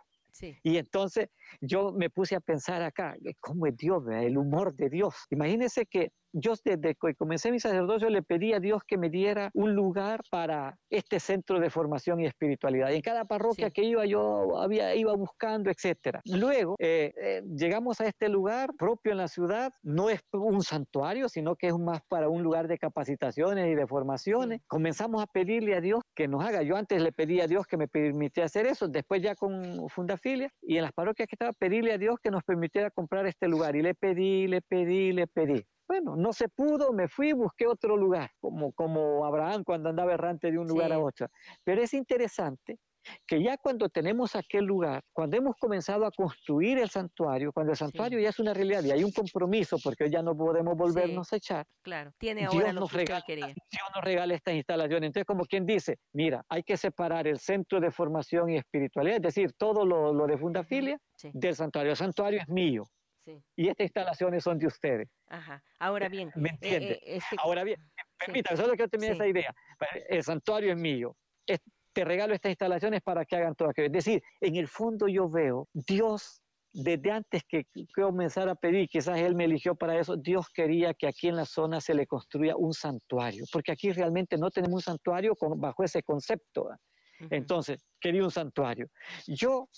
[SPEAKER 3] Y entonces yo me puse a pensar acá, ¿cómo es Dios? El humor de Dios. Imagínense que yo desde que comencé mi sacerdocio le pedí a Dios que me diera un lugar para este centro de formación y espiritualidad. Y en cada parroquia que iba yo había, iba buscando, etc. Luego eh, eh, llegamos a este lugar propio en la ciudad, no es un santuario, sino que es más para un lugar de capacitaciones y de formaciones. Comenzamos a pedirle a Dios que nos haga. Yo antes le pedí a Dios que me permitiera hacer eso, después ya con Fundafilia y en las parroquias que estaba, pedirle a Dios que nos permitiera comprar este lugar. Y le pedí, le pedí, le pedí. Bueno, no se pudo, me fui, busqué otro lugar, como, como Abraham cuando andaba errante de un lugar a otro. Pero es interesante que ya cuando tenemos aquel lugar, cuando hemos comenzado a construir el santuario, cuando el santuario ya es una realidad y hay un compromiso, porque ya no podemos volvernos a echar.
[SPEAKER 1] Claro, tiene ahora
[SPEAKER 3] Dios
[SPEAKER 1] lo
[SPEAKER 3] nos,
[SPEAKER 1] que usted
[SPEAKER 3] regala,
[SPEAKER 1] quería.
[SPEAKER 3] Dios nos regala estas instalaciones. Entonces, como quien dice, mira, hay que separar el centro de formación y espiritualidad, es decir, todo lo, lo de Fundafilia
[SPEAKER 1] Sí,
[SPEAKER 3] del santuario. El santuario es mío
[SPEAKER 1] sí.
[SPEAKER 3] y estas instalaciones son de ustedes.
[SPEAKER 1] Ajá. Ahora bien,
[SPEAKER 3] ¿Me
[SPEAKER 1] eh,
[SPEAKER 3] entiende?
[SPEAKER 1] eh, este-
[SPEAKER 3] Ahora bien,
[SPEAKER 1] sí,
[SPEAKER 3] permítame, solo quiero terminar
[SPEAKER 1] Sí.
[SPEAKER 3] esa idea. El santuario es mío. Te regalo estas instalaciones para que hagan todo aquello. Es decir, en el fondo yo veo Dios desde antes que comenzara a pedir, quizás Él me eligió para eso, Dios quería que aquí en la zona se le construya un santuario, porque aquí realmente no tenemos un santuario con- bajo ese concepto. Entonces, quería un santuario. Yo,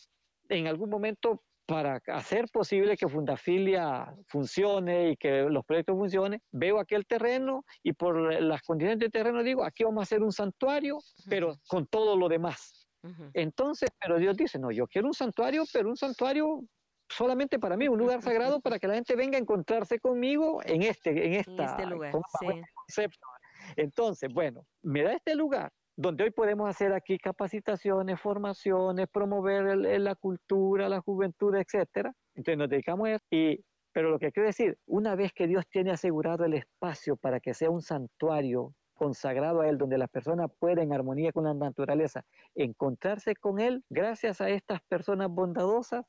[SPEAKER 3] en algún momento, para hacer posible que Fundafilia funcione y que los proyectos funcionen, veo aquel terreno y por las condiciones de terreno digo, aquí vamos a hacer un santuario, pero con todo lo demás. Entonces, pero Dios dice, no, yo quiero un santuario, pero un santuario solamente para mí, un lugar sagrado para que la gente venga a encontrarse conmigo en este, en
[SPEAKER 1] En
[SPEAKER 3] esta,
[SPEAKER 1] este lugar, sí.
[SPEAKER 3] concepto. Entonces, bueno, me da este lugar donde hoy podemos hacer aquí capacitaciones, formaciones, promover la cultura, la juventud, etcétera. Entonces nos dedicamos a eso. Y, pero lo que quiero decir, una vez que Dios tiene asegurado el espacio para que sea un santuario consagrado a Él, donde las personas pueden en armonía con la naturaleza, encontrarse con Él, gracias a estas personas bondadosas,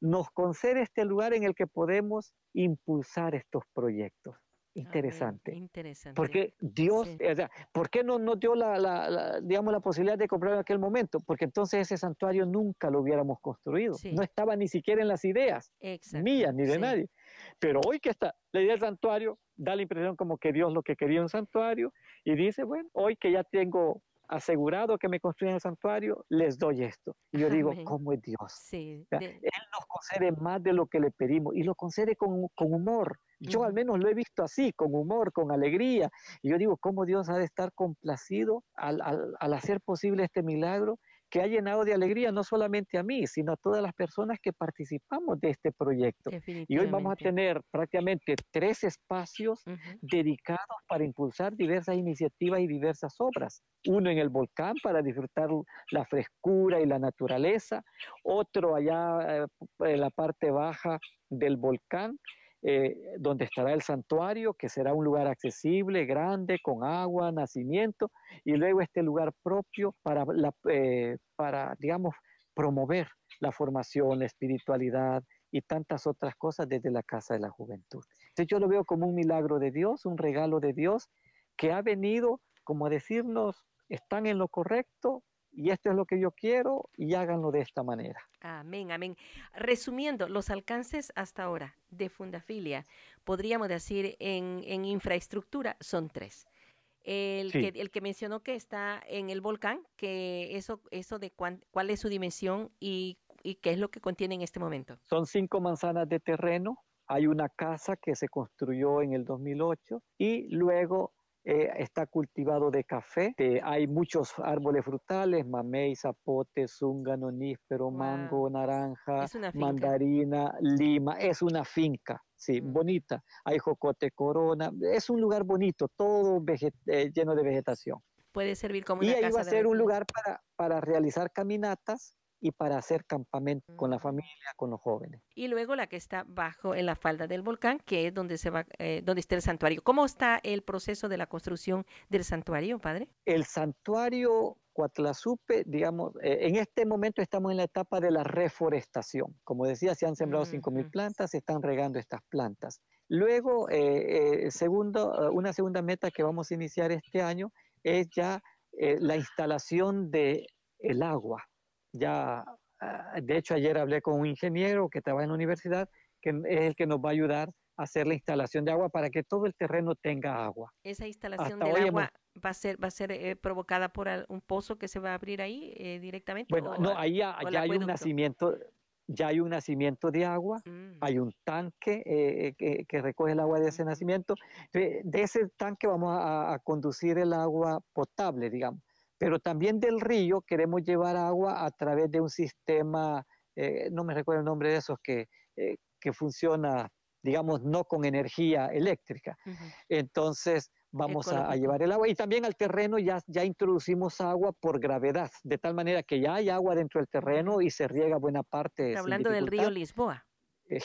[SPEAKER 3] nos concede este lugar en el que podemos impulsar estos proyectos.
[SPEAKER 1] Amén,
[SPEAKER 3] Interesante.
[SPEAKER 1] Interesante.
[SPEAKER 3] Porque Dios,
[SPEAKER 1] Sí.
[SPEAKER 3] o sea, ¿por qué no nos dio la, la- la, digamos, la posibilidad de comprar en aquel momento? Porque entonces ese santuario nunca lo hubiéramos construido.
[SPEAKER 1] Sí.
[SPEAKER 3] No estaba ni siquiera en las ideas
[SPEAKER 1] Exacto,
[SPEAKER 3] mías ni de
[SPEAKER 1] sí.
[SPEAKER 3] nadie. Pero hoy que está la idea del santuario, da la impresión como que Dios lo que quería un santuario y dice, bueno, hoy que ya tengo asegurado que me construyan el santuario, les doy esto. Y yo digo,
[SPEAKER 1] Amén.
[SPEAKER 3] ¿cómo es Dios?
[SPEAKER 1] Sí,
[SPEAKER 3] sea,
[SPEAKER 1] de-
[SPEAKER 3] Él nos concede más de lo que le pedimos y lo concede con, con humor. Yo al menos lo he visto así, con humor, con alegría. Y yo digo, ¿cómo Dios ha de estar complacido al, al- al hacer posible este milagro que ha llenado de alegría no solamente a mí, sino a todas las personas que participamos de este proyecto? Y hoy vamos a tener prácticamente tres espacios
[SPEAKER 1] Ujú,
[SPEAKER 3] dedicados para impulsar diversas iniciativas y diversas obras. Uno en el volcán para disfrutar la frescura y la naturaleza, otro allá eh, en la parte baja del volcán, eh, donde estará el santuario, que será un lugar accesible, grande, con agua, nacimiento, y luego este lugar propio para, eh, para digamos, promover la formación, la espiritualidad y tantas otras cosas desde la Casa de la Juventud. Entonces yo lo veo como un milagro de Dios, un regalo de Dios que ha venido como a decirnos, están en lo correcto y esto es lo que yo quiero y háganlo de esta manera.
[SPEAKER 1] Amén, amén. Resumiendo, los alcances hasta ahora de Fundafilia, podríamos decir en, en infraestructura, son tres. El,
[SPEAKER 3] Sí.
[SPEAKER 1] que, el que mencionó que está en el volcán, que eso, eso de cuán- cuál es su dimensión y, y qué es lo que contiene en este momento.
[SPEAKER 3] Son cinco manzanas de terreno, hay una casa que se construyó en el 2008 y luego eh, está cultivado de café. Eh, hay muchos árboles frutales, mamey, zapote, zúngano, níspero,
[SPEAKER 1] Wow.
[SPEAKER 3] mango, naranja, mandarina, lima. Es una finca, sí,
[SPEAKER 1] Mm.
[SPEAKER 3] bonita. Hay jocote corona. Es un lugar bonito, todo eh, lleno de vegetación.
[SPEAKER 1] Puede servir como
[SPEAKER 3] Y
[SPEAKER 1] una
[SPEAKER 3] ahí
[SPEAKER 1] casa
[SPEAKER 3] va a
[SPEAKER 1] de
[SPEAKER 3] ser un lugar para, para realizar caminatas y para hacer campamento con la
[SPEAKER 1] Mm.
[SPEAKER 3] familia, con los jóvenes.
[SPEAKER 1] Y luego la que está bajo en la falda del volcán, que es donde se va, eh, donde está el santuario. ¿Cómo está el proceso de la construcción del santuario, padre?
[SPEAKER 3] El santuario Cuatlazupe, digamos, eh, en este momento estamos en la etapa de la reforestación. Como decía, se han sembrado 5.000
[SPEAKER 1] Ujú.
[SPEAKER 3] plantas, se están regando estas plantas. Luego, eh, eh, segundo, una segunda meta que vamos a iniciar este año es ya la instalación de el agua. Ya, ah, de hecho, ayer hablé con un ingeniero que trabaja en la universidad, que es el que nos va a ayudar a hacer la instalación de agua para que todo el terreno tenga agua.
[SPEAKER 1] Esa instalación
[SPEAKER 3] Hasta
[SPEAKER 1] del
[SPEAKER 3] hemos-
[SPEAKER 1] agua va a ser, va a ser eh, provocada por un pozo que se va a abrir ahí eh, directamente.
[SPEAKER 3] Bueno,
[SPEAKER 1] o
[SPEAKER 3] no, ahí ya, hay un nacimiento, ya hay un nacimiento de agua,
[SPEAKER 1] Mm,
[SPEAKER 3] hay un tanque eh, que, que recoge el agua de ese nacimiento. De, de ese tanque vamos a, a conducir el agua potable, digamos. Pero también del río queremos llevar agua a través de un sistema, eh, no me recuerdo el nombre de esos, que, eh, que funciona, digamos, no con energía eléctrica. Entonces, vamos a, llevar el agua. Y también al terreno ya, ya introducimos agua por gravedad, de tal manera que ya hay agua dentro del terreno y se riega buena parte.
[SPEAKER 1] hablando del río Lisboa.
[SPEAKER 3] Eh,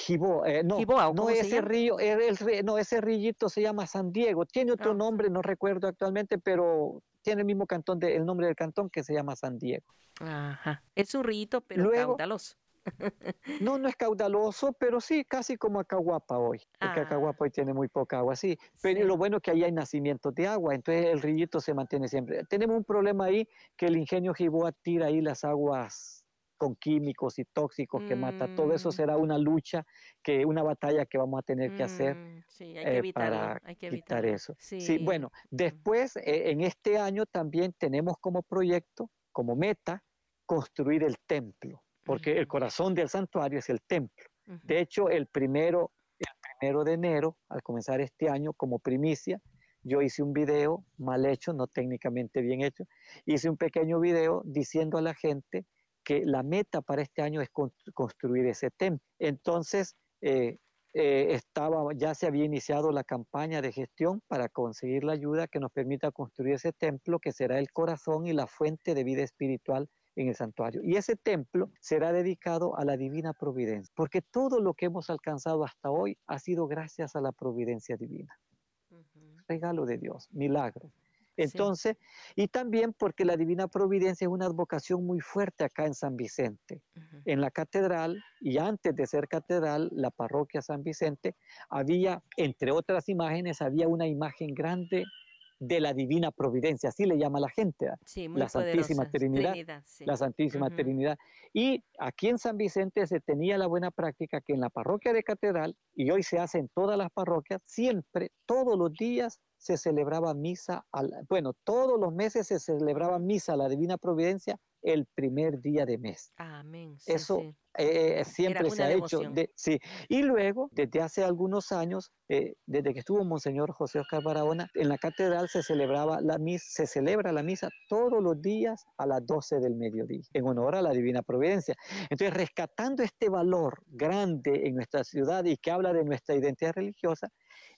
[SPEAKER 3] eh, no, no ese río, el, no, ese rillito se llama San Diego, tiene otro ah. nombre, no recuerdo actualmente, pero tiene el mismo cantón, de, el nombre del cantón que se llama San Diego.
[SPEAKER 1] Ajá, es un rillito, pero caudaloso. [LAUGHS]
[SPEAKER 3] No, no es caudaloso, pero sí, casi como Acahuapa hoy, porque Acahuapa ah. hoy tiene muy poca agua, sí. Pero lo bueno es que ahí hay nacimientos de agua, entonces el rillito se mantiene siempre. Tenemos un problema ahí que el ingenio Jiboa tira ahí las aguas con químicos y tóxicos que mata. Todo eso mm. será una lucha, que una batalla que vamos a tener que hacer mm, eh, para quitar eso. Sí. bueno, después eh, en este año también tenemos como proyecto, como meta, construir el templo porque el corazón del santuario es el templo. De hecho, el primero, el primero de enero, al comenzar este año, como primicia, yo hice un video mal hecho, no técnicamente bien hecho, hice un pequeño video diciendo a la gente que la meta para este año es construir ese templo. Entonces, eh, eh, estaba, ya se había iniciado la campaña de gestión para conseguir la ayuda que nos permita construir ese templo que será el corazón y la fuente de vida espiritual en el santuario. Y ese templo será dedicado a la divina providencia, porque todo lo que hemos alcanzado hasta hoy ha sido gracias a la providencia divina. Regalo de Dios, milagro. Entonces, y también porque la divina providencia es una advocación muy fuerte acá en San Vicente. En la catedral, y antes de ser catedral, la parroquia San Vicente, había, entre otras imágenes, había una imagen grande de la divina providencia, así le llama la gente, la Santísima Trinidad, la Santísima Trinidad. Y aquí en San Vicente se tenía la buena práctica que en la parroquia de Catedral, y hoy se hace en todas las parroquias, siempre, todos los días se celebraba misa, bueno, todos los meses se celebraba misa a la divina providencia el primer día de mes.
[SPEAKER 1] Amén.
[SPEAKER 3] Eso eh, siempre se ha hecho. sí. Y luego, desde hace algunos años, eh, desde que estuvo Monseñor José Oscar Barahona, en la catedral se celebraba la misa, se celebra la misa todos los días a las 12 del mediodía, en honor a la Divina Providencia. Entonces, rescatando este valor grande en nuestra ciudad y que habla de nuestra identidad religiosa,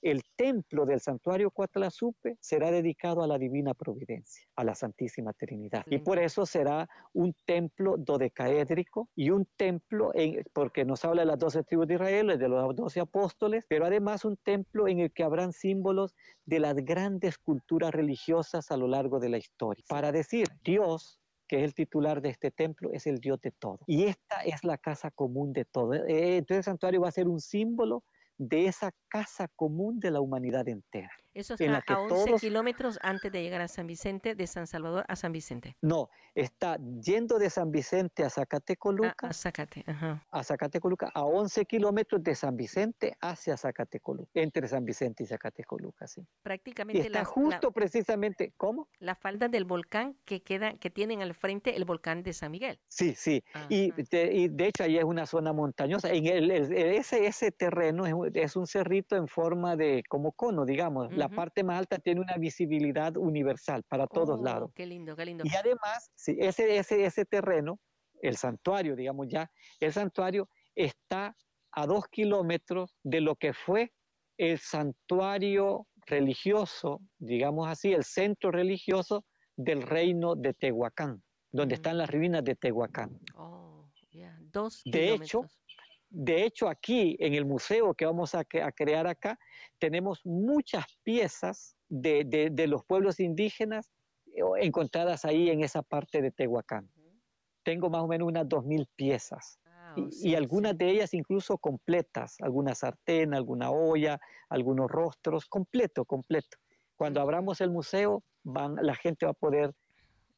[SPEAKER 3] el templo del santuario Cuatlasupe será dedicado a la divina providencia, a la Santísima Trinidad. Y por eso será un templo dodecaédrico y un templo, en, porque nos habla de las doce tribus de Israel, de los doce apóstoles, pero además un templo en el que habrán símbolos de las grandes culturas religiosas a lo largo de la historia. Para decir, Dios que es el titular de este templo, es el Dios de todo. Y esta es la casa común de todo. Eh, entonces el santuario va a ser un símbolo de esa casa común de la humanidad entera.
[SPEAKER 1] Eso está a 11 kilómetros antes de llegar a San Vicente, de San Salvador a San Vicente.
[SPEAKER 3] No, está yendo de San Vicente a Zacatecoluca.
[SPEAKER 1] Ah, a Zacate, ajá.
[SPEAKER 3] A Zacatecoluca, a 11 kilómetros de San Vicente hacia Zacatecoluca, entre San Vicente y Zacatecoluca, sí.
[SPEAKER 1] Prácticamente.
[SPEAKER 3] está justo precisamente, ¿cómo?
[SPEAKER 1] La falda del volcán que queda, que tienen al frente el volcán de San Miguel.
[SPEAKER 3] Sí, sí. Y de, hecho ahí es una zona montañosa. En el, ese, ese terreno es, es un cerrito en forma de como cono, digamos. La parte más alta tiene una visibilidad universal para todos oh, lados.
[SPEAKER 1] Qué lindo, qué lindo.
[SPEAKER 3] Y además, ese, ese, ese terreno, el santuario, digamos ya, el santuario está a dos kilómetros de lo que fue el santuario religioso, digamos así, el centro religioso del reino de Tehuacán, donde están las ruinas de Tehuacán.
[SPEAKER 1] Oh, dos
[SPEAKER 3] de hecho, de hecho, aquí en el museo que vamos a, crear acá, tenemos muchas piezas de, los pueblos indígenas eh, encontradas ahí en esa parte de Tehuacán. Tengo más o menos unas 2.000 piezas. y, algunas de ellas incluso completas, alguna sartén, alguna olla, algunos rostros, completo, completo. Cuando abramos el museo, van, la gente va a poder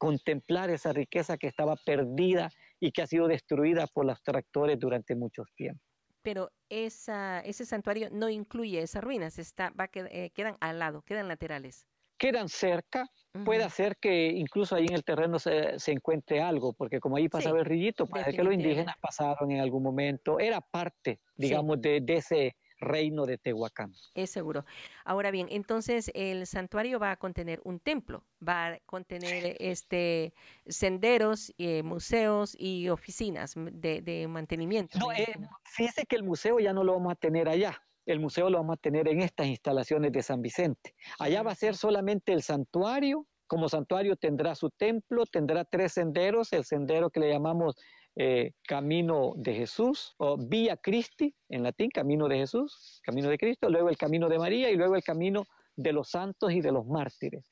[SPEAKER 3] contemplar esa riqueza que estaba perdida y que ha sido destruida por los tractores durante muchos tiempos.
[SPEAKER 1] Pero esa, ese santuario no incluye esas ruinas, está, va, eh, quedan al lado, quedan laterales.
[SPEAKER 3] Quedan cerca, puede ser que incluso ahí en el terreno se, encuentre algo, porque como ahí pasaba el rillito, parece que los indígenas pasaron en algún momento, era parte, digamos, de, de, ese, reino de Tehuacán.
[SPEAKER 1] Es seguro. Ahora bien, entonces el santuario va a contener un templo, va a contener este senderos, eh, museos y oficinas de, mantenimiento.
[SPEAKER 3] No, eh, fíjese que el museo ya no lo vamos a tener allá. el museo lo vamos a tener en estas instalaciones de San Vicente. Allá va a ser solamente el santuario. Como santuario tendrá su templo, tendrá tres senderos, el sendero que le llamamos eh, Camino de Jesús o Vía Christi en latín, Camino de Jesús, Camino de Cristo, luego el Camino de María y luego el Camino de los santos y de los mártires.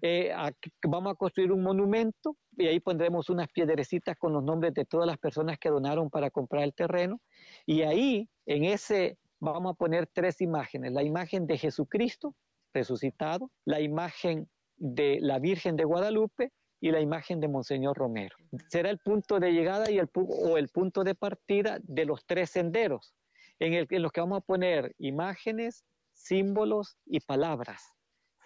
[SPEAKER 3] Eh, vamos a construir un monumento y ahí pondremos unas piedrecitas con los nombres de todas las personas que donaron para comprar el terreno. Y ahí, en ese, vamos a poner tres imágenes. La imagen de Jesucristo resucitado, la imagen de la Virgen de Guadalupe y la imagen de Monseñor Romero. Será el punto de llegada y el, o el punto de partida de los tres senderos, en, los que vamos a poner imágenes, símbolos y palabras.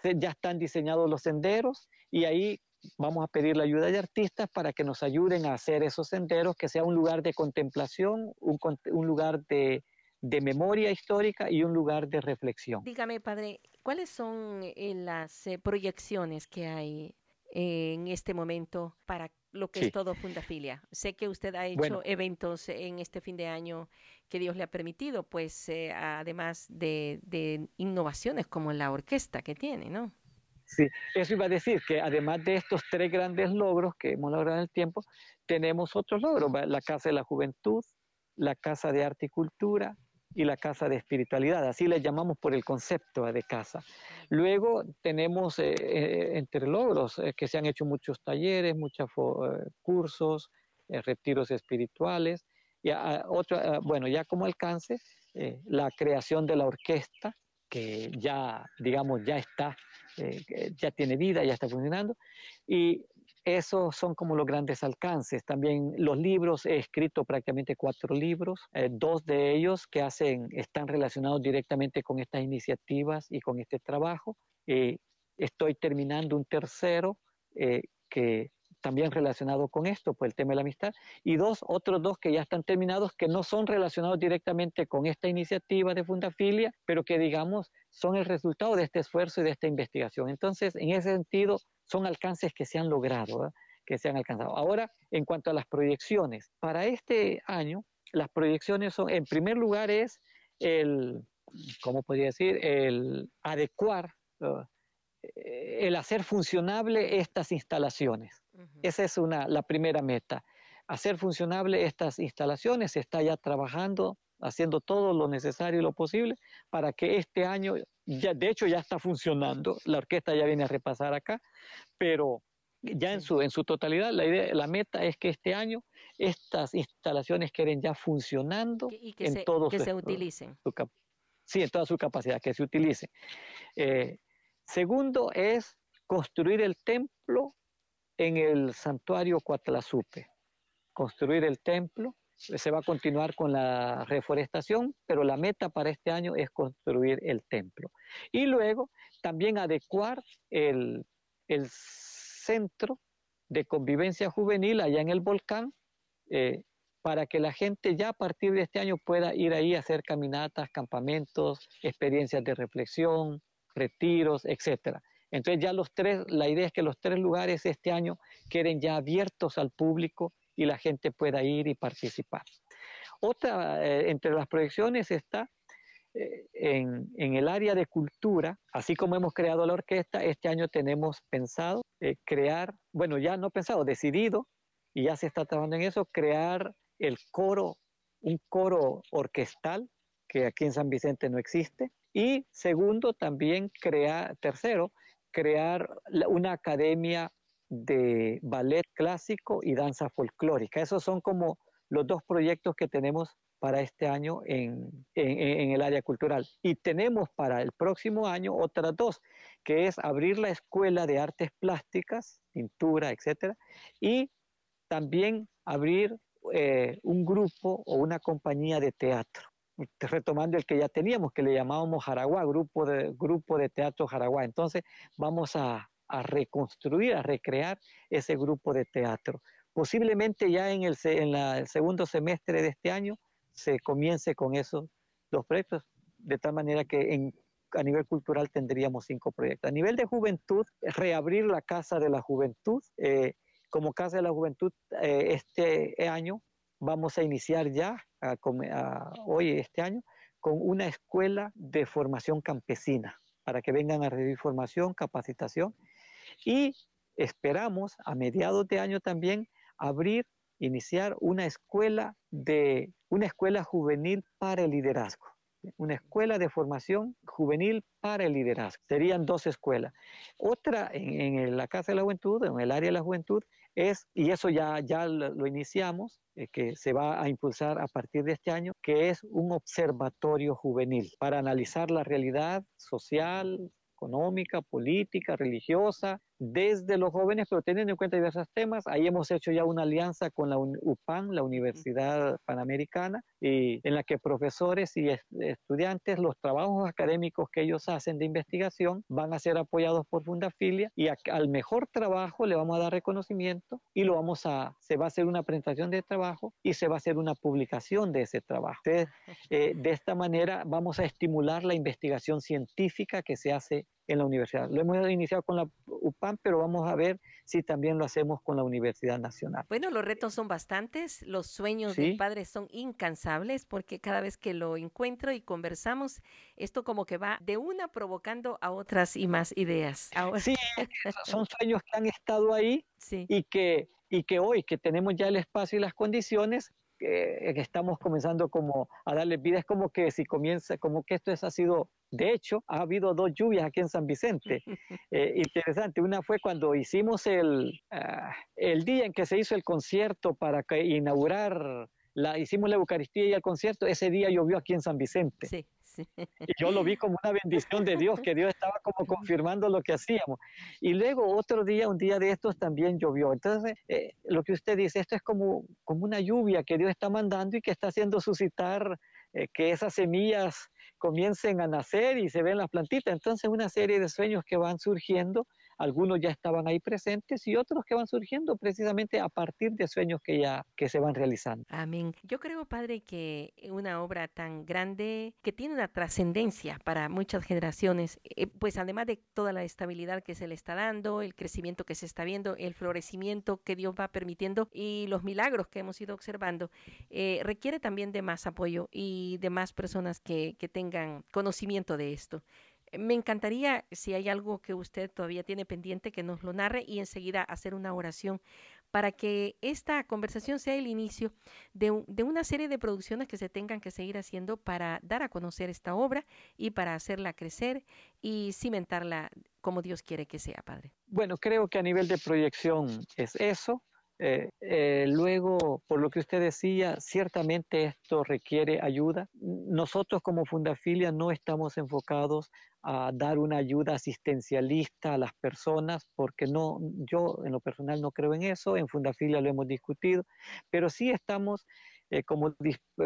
[SPEAKER 3] Ya están diseñados los senderos y ahí vamos a pedir la ayuda de artistas para que nos ayuden a hacer esos senderos, que sea un lugar de contemplación, un, un lugar de, de, memoria histórica y un lugar de reflexión.
[SPEAKER 1] Dígame, padre, ¿cuáles son eh, las eh, proyecciones que hay en este momento para lo que es todo Fundafilia. Sé que usted ha hecho eventos en este fin de año que Dios le ha permitido, pues eh, además de, innovaciones como la orquesta que tiene, ¿no?
[SPEAKER 3] Sí, eso iba a decir que además de estos tres grandes logros que hemos logrado en el tiempo, tenemos otros logros, la Casa de la Juventud, la Casa de Arte y Cultura, y la casa de espiritualidad, así le llamamos por el concepto de casa. Luego tenemos eh, eh, entre logros eh, que se han hecho muchos talleres, muchos cursos, retiros espirituales, y otro, bueno, ya como alcance, la creación de la orquesta, que ya, digamos, ya está, ya tiene vida, ya está funcionando, y esos son como los grandes alcances. También los libros, he escrito prácticamente cuatro libros, eh, dos de ellos que hacen, están relacionados directamente con estas iniciativas y con este trabajo. Eh, estoy terminando un tercero eh, que también relacionado con esto, pues el tema de la amistad, y dos, otros dos que ya están terminados, que no son relacionados directamente con esta iniciativa de Fundafilia, pero que digamos son el resultado de este esfuerzo y de esta investigación. Entonces, en ese sentido, son alcances que se han logrado, que se han alcanzado. Ahora, en cuanto a las proyecciones, para este año, las proyecciones son, en primer lugar, es el, ¿cómo podría decir? El adecuar, el hacer funcionable estas instalaciones. Esa es una, la primera meta. Hacer funcionable estas instalaciones, se está ya trabajando, haciendo todo lo necesario y lo posible para que este año ya, de hecho ya está funcionando, la orquesta ya viene a repasar acá, pero ya en su, en su totalidad la, idea, la meta es que este año estas instalaciones queden ya funcionando
[SPEAKER 1] y que en se, que se utilicen.
[SPEAKER 3] sí, en toda su capacidad, que se utilicen. Eh, segundo es construir el templo en el santuario Cuatlazupe. Construir el templo se va a continuar con la reforestación, pero la meta para este año es construir el templo. Y luego también adecuar el, centro de convivencia juvenil allá en el volcán, eh, para que la gente ya a partir de este año pueda ir ahí a hacer caminatas, campamentos, experiencias de reflexión, retiros, etcétera. Entonces ya los tres, la idea es que los tres lugares este año queden ya abiertos al público y la gente pueda ir y participar. Otra, eh, entre las proyecciones está eh, en, el área de cultura, así como hemos creado la orquesta, este año tenemos pensado eh, crear, bueno, ya no pensado, decidido, y ya se está trabajando en eso, crear el coro, un coro orquestal, que aquí en San Vicente no existe, y segundo, también crear, tercero, crear una academia de ballet clásico y danza folclórica. Esos son como los dos proyectos que tenemos para este año en, el área cultural. Y tenemos para el próximo año otras dos, que es abrir la escuela de artes plásticas, pintura, etcétera, y también abrir eh, un grupo o una compañía de teatro retomando el que ya teníamos, que le llamábamos Jaraguá, grupo de, grupo de teatro Jaraguá. Entonces vamos a, a reconstruir, a recrear ese grupo de teatro. Posiblemente ya en el, segundo semestre de este año se comience con esos dos proyectos, de tal manera que a nivel cultural tendríamos cinco proyectos. A nivel de juventud, reabrir la Casa de la Juventud. Eh, como Casa de la Juventud, eh, este año vamos a iniciar ya, hoy este año, con una escuela de formación campesina para que vengan a recibir formación, capacitación y esperamos a mediados de año también abrir, iniciar una escuela de una escuela juvenil para el liderazgo una escuela de formación juvenil para el liderazgo. Serían dos escuelas. Otra en, la Casa de la Juventud, en el área de la juventud, es, y eso ya, ya lo, iniciamos, eh, que se va a impulsar a partir de este año, que es un observatorio juvenil para analizar la realidad social, económica, política, religiosa, desde los jóvenes, pero teniendo en cuenta diversos temas. Ahí hemos hecho ya una alianza con la UPAN, la Universidad Panamericana, y en la que profesores y estudiantes, los trabajos académicos que ellos hacen de investigación van a ser apoyados por Fundafilia y al mejor trabajo le vamos a dar reconocimiento y lo vamos a, se va a hacer una presentación de trabajo y se va a hacer una publicación de ese trabajo. Entonces, eh, de esta manera vamos a estimular la investigación científica que se hace en la universidad. Lo hemos iniciado con la UPAM, pero vamos a ver si también lo hacemos con la Universidad Nacional.
[SPEAKER 1] Bueno, los retos son bastantes, los sueños del padre son incansables porque cada vez que lo encuentro y conversamos, esto como que va de una provocando a otras y más ideas.
[SPEAKER 3] Sí, [LAUGHS] son sueños que han estado ahí y, que, y que hoy que tenemos ya el espacio y las condiciones, que, estamos comenzando como a darle vida, es como que si comienza, como que esto es, ha sido, de hecho, ha habido dos lluvias aquí en San Vicente. [LAUGHS] Eh, interesante, una fue cuando hicimos el, ah, el día en que se hizo el concierto para inaugurar, la, hicimos la Eucaristía y el concierto, ese día llovió aquí en San Vicente. Sí. [LAUGHS] Y yo lo vi como una bendición de Dios, que Dios estaba como confirmando lo que hacíamos. Y luego otro día, un día de estos también llovió. Entonces, eh, lo que usted dice, esto es como, como una lluvia que Dios está mandando y que está haciendo suscitar eh, que esas semillas comiencen a nacer y se ven las plantitas. Entonces, una serie de sueños que van surgiendo algunos ya estaban ahí presentes y otros que van surgiendo precisamente a partir de sueños que ya que se van realizando.
[SPEAKER 1] Amén. Yo creo, padre, que una obra tan grande que tiene una trascendencia para muchas generaciones, eh, pues además de toda la estabilidad que se le está dando, el crecimiento que se está viendo, el florecimiento que Dios va permitiendo y los milagros que hemos ido observando, eh, requiere también de más apoyo y de más personas que, que tengan conocimiento de esto. Me encantaría, si hay algo que usted todavía tiene pendiente, que nos lo narre y enseguida hacer una oración para que esta conversación sea el inicio de, una serie de producciones que se tengan que seguir haciendo para dar a conocer esta obra y para hacerla crecer y cimentarla como Dios quiere que sea, Padre.
[SPEAKER 3] Bueno, creo que a nivel de proyección es eso. Eh, eh, luego, por lo que usted decía, ciertamente esto requiere ayuda. Nosotros como Fundafilia no estamos enfocados a dar una ayuda asistencialista a las personas, porque no, yo en lo personal no creo en eso, en Fundafilia lo hemos discutido, pero sí estamos eh, como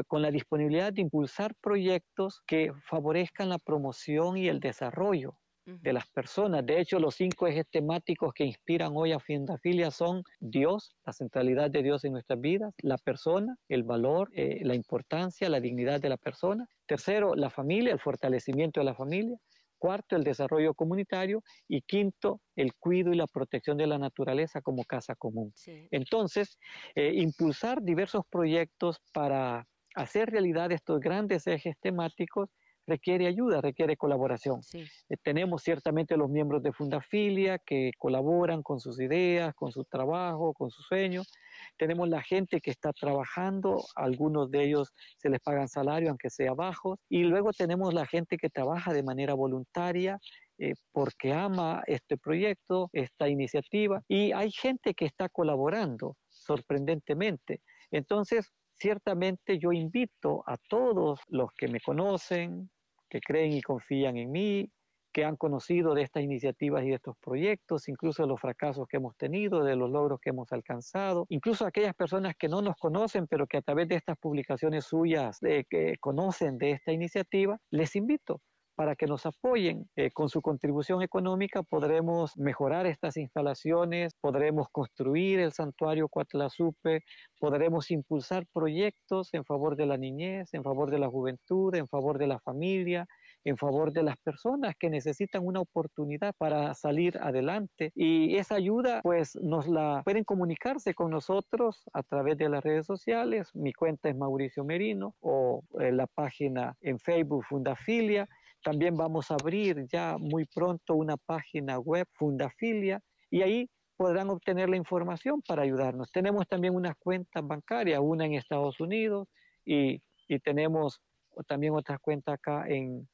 [SPEAKER 3] con la disponibilidad de impulsar proyectos que favorezcan la promoción y el desarrollo de las personas. De hecho, los cinco ejes temáticos que inspiran hoy a Fundafilia son Dios, la centralidad de Dios en nuestras vidas, la persona, el valor, eh, la importancia, la dignidad de la persona. Tercero, la familia, el fortalecimiento de la familia. Cuarto, el desarrollo comunitario. Y quinto, el cuidado y la protección de la naturaleza como casa común. Entonces, eh, impulsar diversos proyectos para hacer realidad estos grandes ejes temáticos requiere ayuda, requiere colaboración. Eh, tenemos ciertamente los miembros de Fundafilia que colaboran con sus ideas, con su trabajo, con sus sueños. Tenemos la gente que está trabajando, algunos de ellos se les pagan salario, aunque sea bajo. Y luego tenemos la gente que trabaja de manera voluntaria, eh, porque ama este proyecto, esta iniciativa, y hay gente que está colaborando sorprendentemente. Entonces, ciertamente yo invito a todos los que me conocen, que creen y confían en mí, que han conocido de estas iniciativas y de estos proyectos, incluso de los fracasos que hemos tenido, de los logros que hemos alcanzado, incluso aquellas personas que no nos conocen, pero que a través de estas publicaciones suyas eh, que conocen de esta iniciativa, les invito para que nos apoyen. Eh, con su contribución económica podremos mejorar estas instalaciones, podremos construir el santuario Cuatlasupe, podremos impulsar proyectos en favor de la niñez, en favor de la juventud, en favor de la familia, en favor de las personas que necesitan una oportunidad para salir adelante. Y esa ayuda, pues nos la pueden comunicarse con nosotros a través de las redes sociales. Mi cuenta es Mauricio Merino o eh, la página en Facebook Fundafilia. También vamos a abrir ya muy pronto una página web Fundafilia y ahí podrán obtener la información para ayudarnos. Tenemos también unas cuentas bancarias, una en Estados Unidos y, y tenemos también otras cuentas acá en,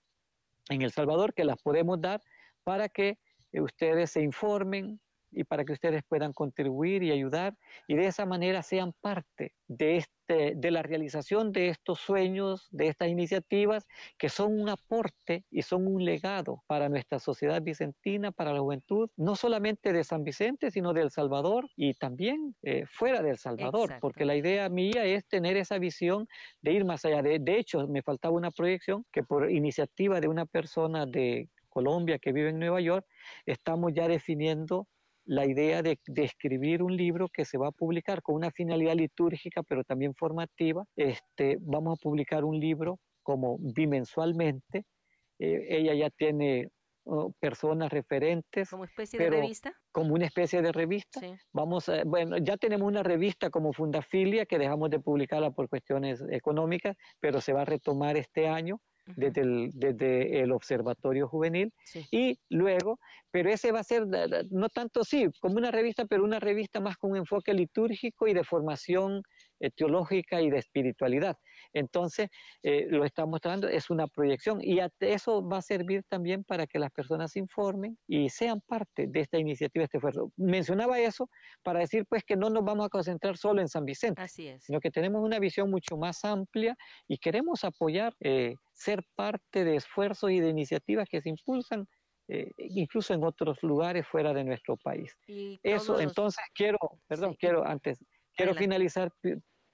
[SPEAKER 3] en El Salvador que las podemos dar para que eh, ustedes se informen y para que ustedes puedan contribuir y ayudar y de esa manera sean parte de, este, de la realización de estos sueños, de estas iniciativas que son un aporte y son un legado para nuestra sociedad vicentina, para la juventud, no solamente de San Vicente, sino de El Salvador y también eh, fuera de El Salvador, porque la idea mía es tener esa visión de ir más allá. De, de hecho, me faltaba una proyección que por iniciativa de una persona de Colombia que vive en Nueva York, estamos ya definiendo la idea de, escribir un libro que se va a publicar con una finalidad litúrgica, pero también formativa. Este, vamos a publicar un libro como bimensualmente. Eh, ella ya tiene oh, personas referentes.
[SPEAKER 1] ¿Como especie de revista?
[SPEAKER 3] Como una especie de revista. Vamos bueno, ya tenemos una revista como Fundafilia que dejamos de publicarla por cuestiones económicas, pero se va a retomar este año desde, el, desde el Observatorio Juvenil. Y luego, pero ese va a ser, no tanto sí, como una revista, pero una revista más con un enfoque litúrgico y de formación eh, teológica y de espiritualidad. Entonces, eh, lo estamos tratando, es una proyección y eso va a servir también para que las personas se informen y sean parte de esta iniciativa, este esfuerzo. Mencionaba eso para decir pues que no nos vamos a concentrar solo en San Vicente,
[SPEAKER 1] Así es.
[SPEAKER 3] sino que tenemos una visión mucho más amplia y queremos apoyar, eh, ser parte de esfuerzos y de iniciativas que se impulsan eh, incluso en otros lugares fuera de nuestro país. Eso, entonces quiero, perdón, quiero antes, quiero finalizar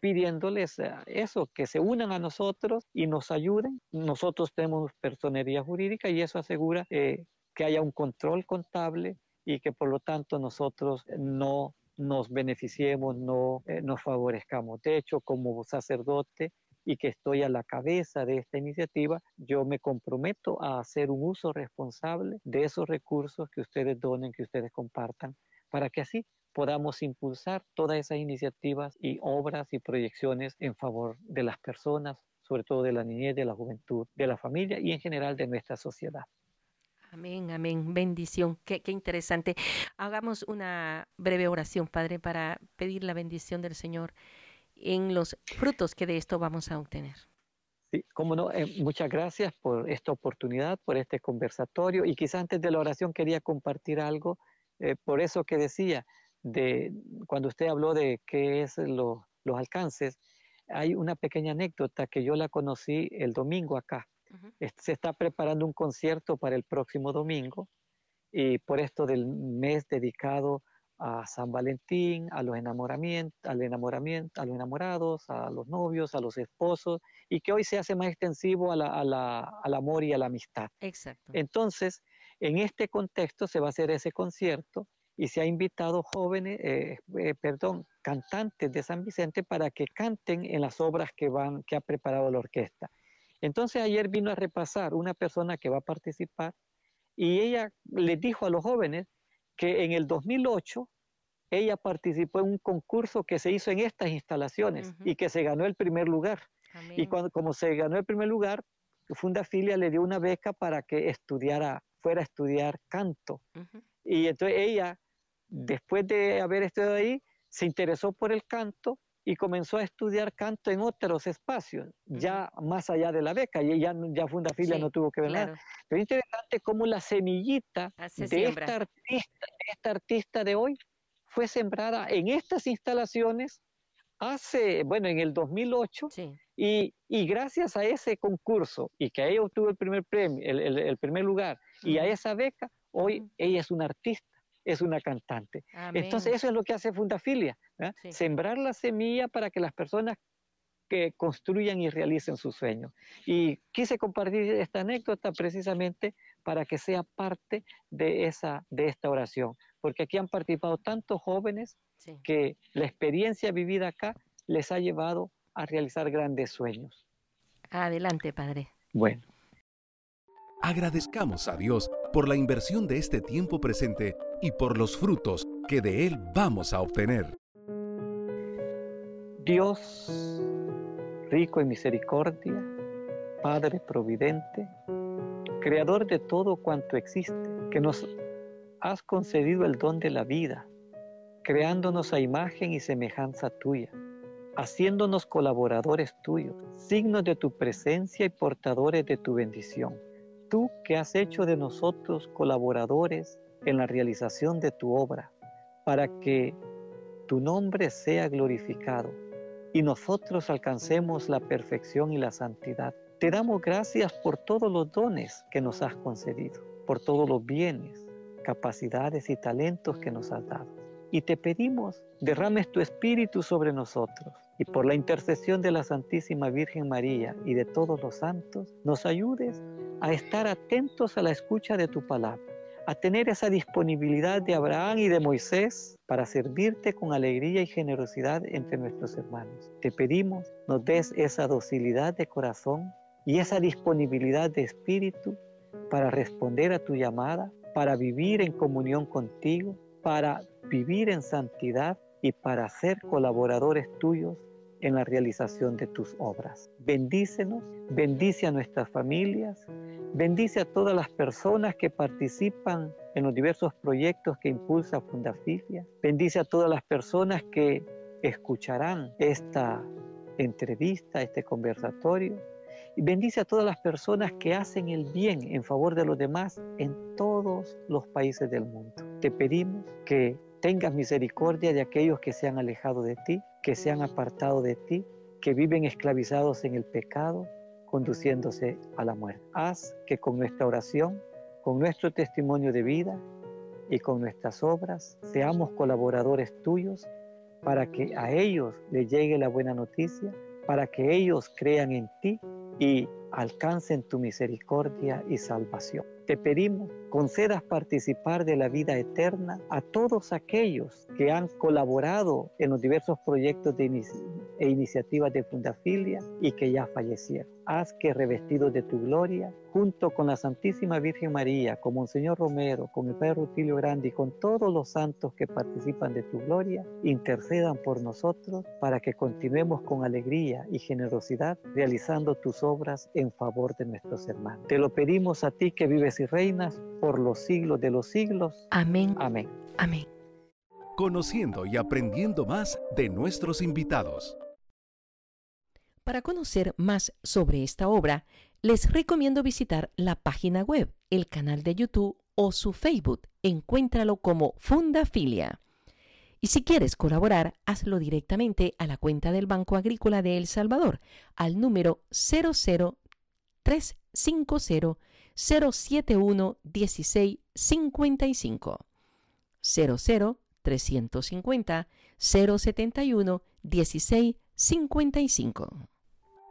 [SPEAKER 3] pidiéndoles eh, eso, que se unan a nosotros y nos ayuden. Nosotros tenemos personería jurídica y eso asegura eh, que haya un control contable y que por lo tanto nosotros no nos beneficiemos, no eh, nos favorezcamos. De hecho, como sacerdote y que estoy a la cabeza de esta iniciativa, yo me comprometo a hacer un uso responsable de esos recursos que ustedes donen, que ustedes compartan, para que así podamos impulsar todas esas iniciativas y obras y proyecciones en favor de las personas, sobre todo de la niñez, de la juventud, de la familia y en general de nuestra sociedad.
[SPEAKER 1] Amén, amén. Bendición. Qué, qué, interesante. Hagamos una breve oración, Padre, para pedir la bendición del Señor en los frutos que de esto vamos a obtener.
[SPEAKER 3] Sí, cómo no. Eh, muchas gracias por esta oportunidad, por este conversatorio. Y quizás antes de la oración quería compartir algo, eh, por eso que decía, de cuando usted habló de qué es los alcances, hay una pequeña anécdota que yo la conocí el domingo acá. Se está preparando un concierto para el próximo domingo y por esto del mes dedicado a San Valentín, a los enamoramientos, al enamoramiento, a los enamorados, a los novios, a los esposos, y que hoy se hace más extensivo a al amor y a la amistad.
[SPEAKER 1] Exacto.
[SPEAKER 3] Entonces, en este contexto se va a hacer ese concierto y se ha invitado jóvenes, eh, eh, perdón, cantantes de San Vicente para que canten en las obras que, van, que ha preparado la orquesta. Entonces ayer vino a repasar una persona que va a participar y ella le dijo a los jóvenes que en el 2008 ella participó en un concurso que se hizo en estas instalaciones y que se ganó el primer lugar. Y cuando, como se ganó el primer lugar, Fundafilia le dio una beca para que estudiara, fuera a estudiar canto. Y entonces ella después de haber estudiado ahí, se interesó por el canto y comenzó a estudiar canto en otros espacios, ya más allá de la beca, y ya, ya Fundafilia no tuvo que ver nada. Pero es interesante cómo la semillita de esta, artista, esta artista de hoy fue sembrada en estas instalaciones hace, bueno, en el 2008, y, y, gracias a ese concurso, y que ella obtuvo el primer premio, el, el, primer lugar, y a esa beca, hoy ella es una artista es una cantante. Entonces eso es lo que hace Fundafilia, sembrar la semilla para que las personas que construyan y realicen sus sueños. Y quise compartir esta anécdota precisamente para que sea parte de, esa, de esta oración, porque aquí han participado tantos jóvenes que la experiencia vivida acá les ha llevado a realizar grandes sueños.
[SPEAKER 1] Adelante, Padre.
[SPEAKER 3] Bueno.
[SPEAKER 2] Agradezcamos a Dios por la inversión de este tiempo presente y por los frutos que de Él vamos a obtener.
[SPEAKER 3] Dios, rico en misericordia, Padre providente, Creador de todo cuanto existe, que nos has concedido el don de la vida, creándonos a imagen y semejanza tuya, haciéndonos colaboradores tuyos, signos de tu presencia y portadores de tu bendición. Tú que has hecho de nosotros colaboradores en la realización de tu obra, para que tu nombre sea glorificado y nosotros alcancemos la perfección y la santidad. Te damos gracias por todos los dones que nos has concedido, por todos los bienes, capacidades y talentos que nos has dado. Y te pedimos, derrames tu espíritu sobre nosotros y por la intercesión de la Santísima Virgen María y de todos los santos, nos ayudes a estar atentos a la escucha de tu palabra, a tener esa disponibilidad de Abraham y de Moisés para servirte con alegría y generosidad entre nuestros hermanos. Te pedimos, nos des esa docilidad de corazón y esa disponibilidad de espíritu para responder a tu llamada, para vivir en comunión contigo, para vivir en santidad y para ser colaboradores tuyos en la realización de tus obras. Bendícenos, bendice a nuestras familias, bendice a todas las personas que participan en los diversos proyectos que impulsa Fundafilia, bendice a todas las personas que escucharán esta entrevista, este conversatorio, y bendice a todas las personas que hacen el bien en favor de los demás en todos los países del mundo. Te pedimos que tengas misericordia de aquellos que se han alejado de ti, que se han apartado de ti, que viven esclavizados en el pecado, conduciéndose a la muerte. Haz que con nuestra oración, con nuestro testimonio de vida y con nuestras obras seamos colaboradores tuyos para que a ellos les llegue la buena noticia, para que ellos crean en ti y alcancen tu misericordia y salvación. Te pedimos, concedas participar de la vida eterna a todos aquellos que han colaborado en los diversos proyectos de e iniciativas de Fundafilia y que ya fallecieron. Haz que revestidos de tu gloria, junto con la Santísima Virgen María, con Monseñor Romero, con el Padre Rutilio Grande y con todos los santos que participan de tu gloria, intercedan por nosotros para que continuemos con alegría y generosidad realizando tus obras en favor de nuestros hermanos. Te lo pedimos a ti que vives y reinas por los siglos de los siglos.
[SPEAKER 1] Amén.
[SPEAKER 3] Amén.
[SPEAKER 1] Amén.
[SPEAKER 2] Conociendo y aprendiendo más de nuestros invitados.
[SPEAKER 1] Para conocer más sobre esta obra, les recomiendo visitar la página web, el canal de YouTube o su Facebook. Encuéntralo como Fundafilia. Y si quieres colaborar, hazlo directamente a la cuenta del Banco Agrícola de El Salvador al número 00350 071 1655 00 350 071 1655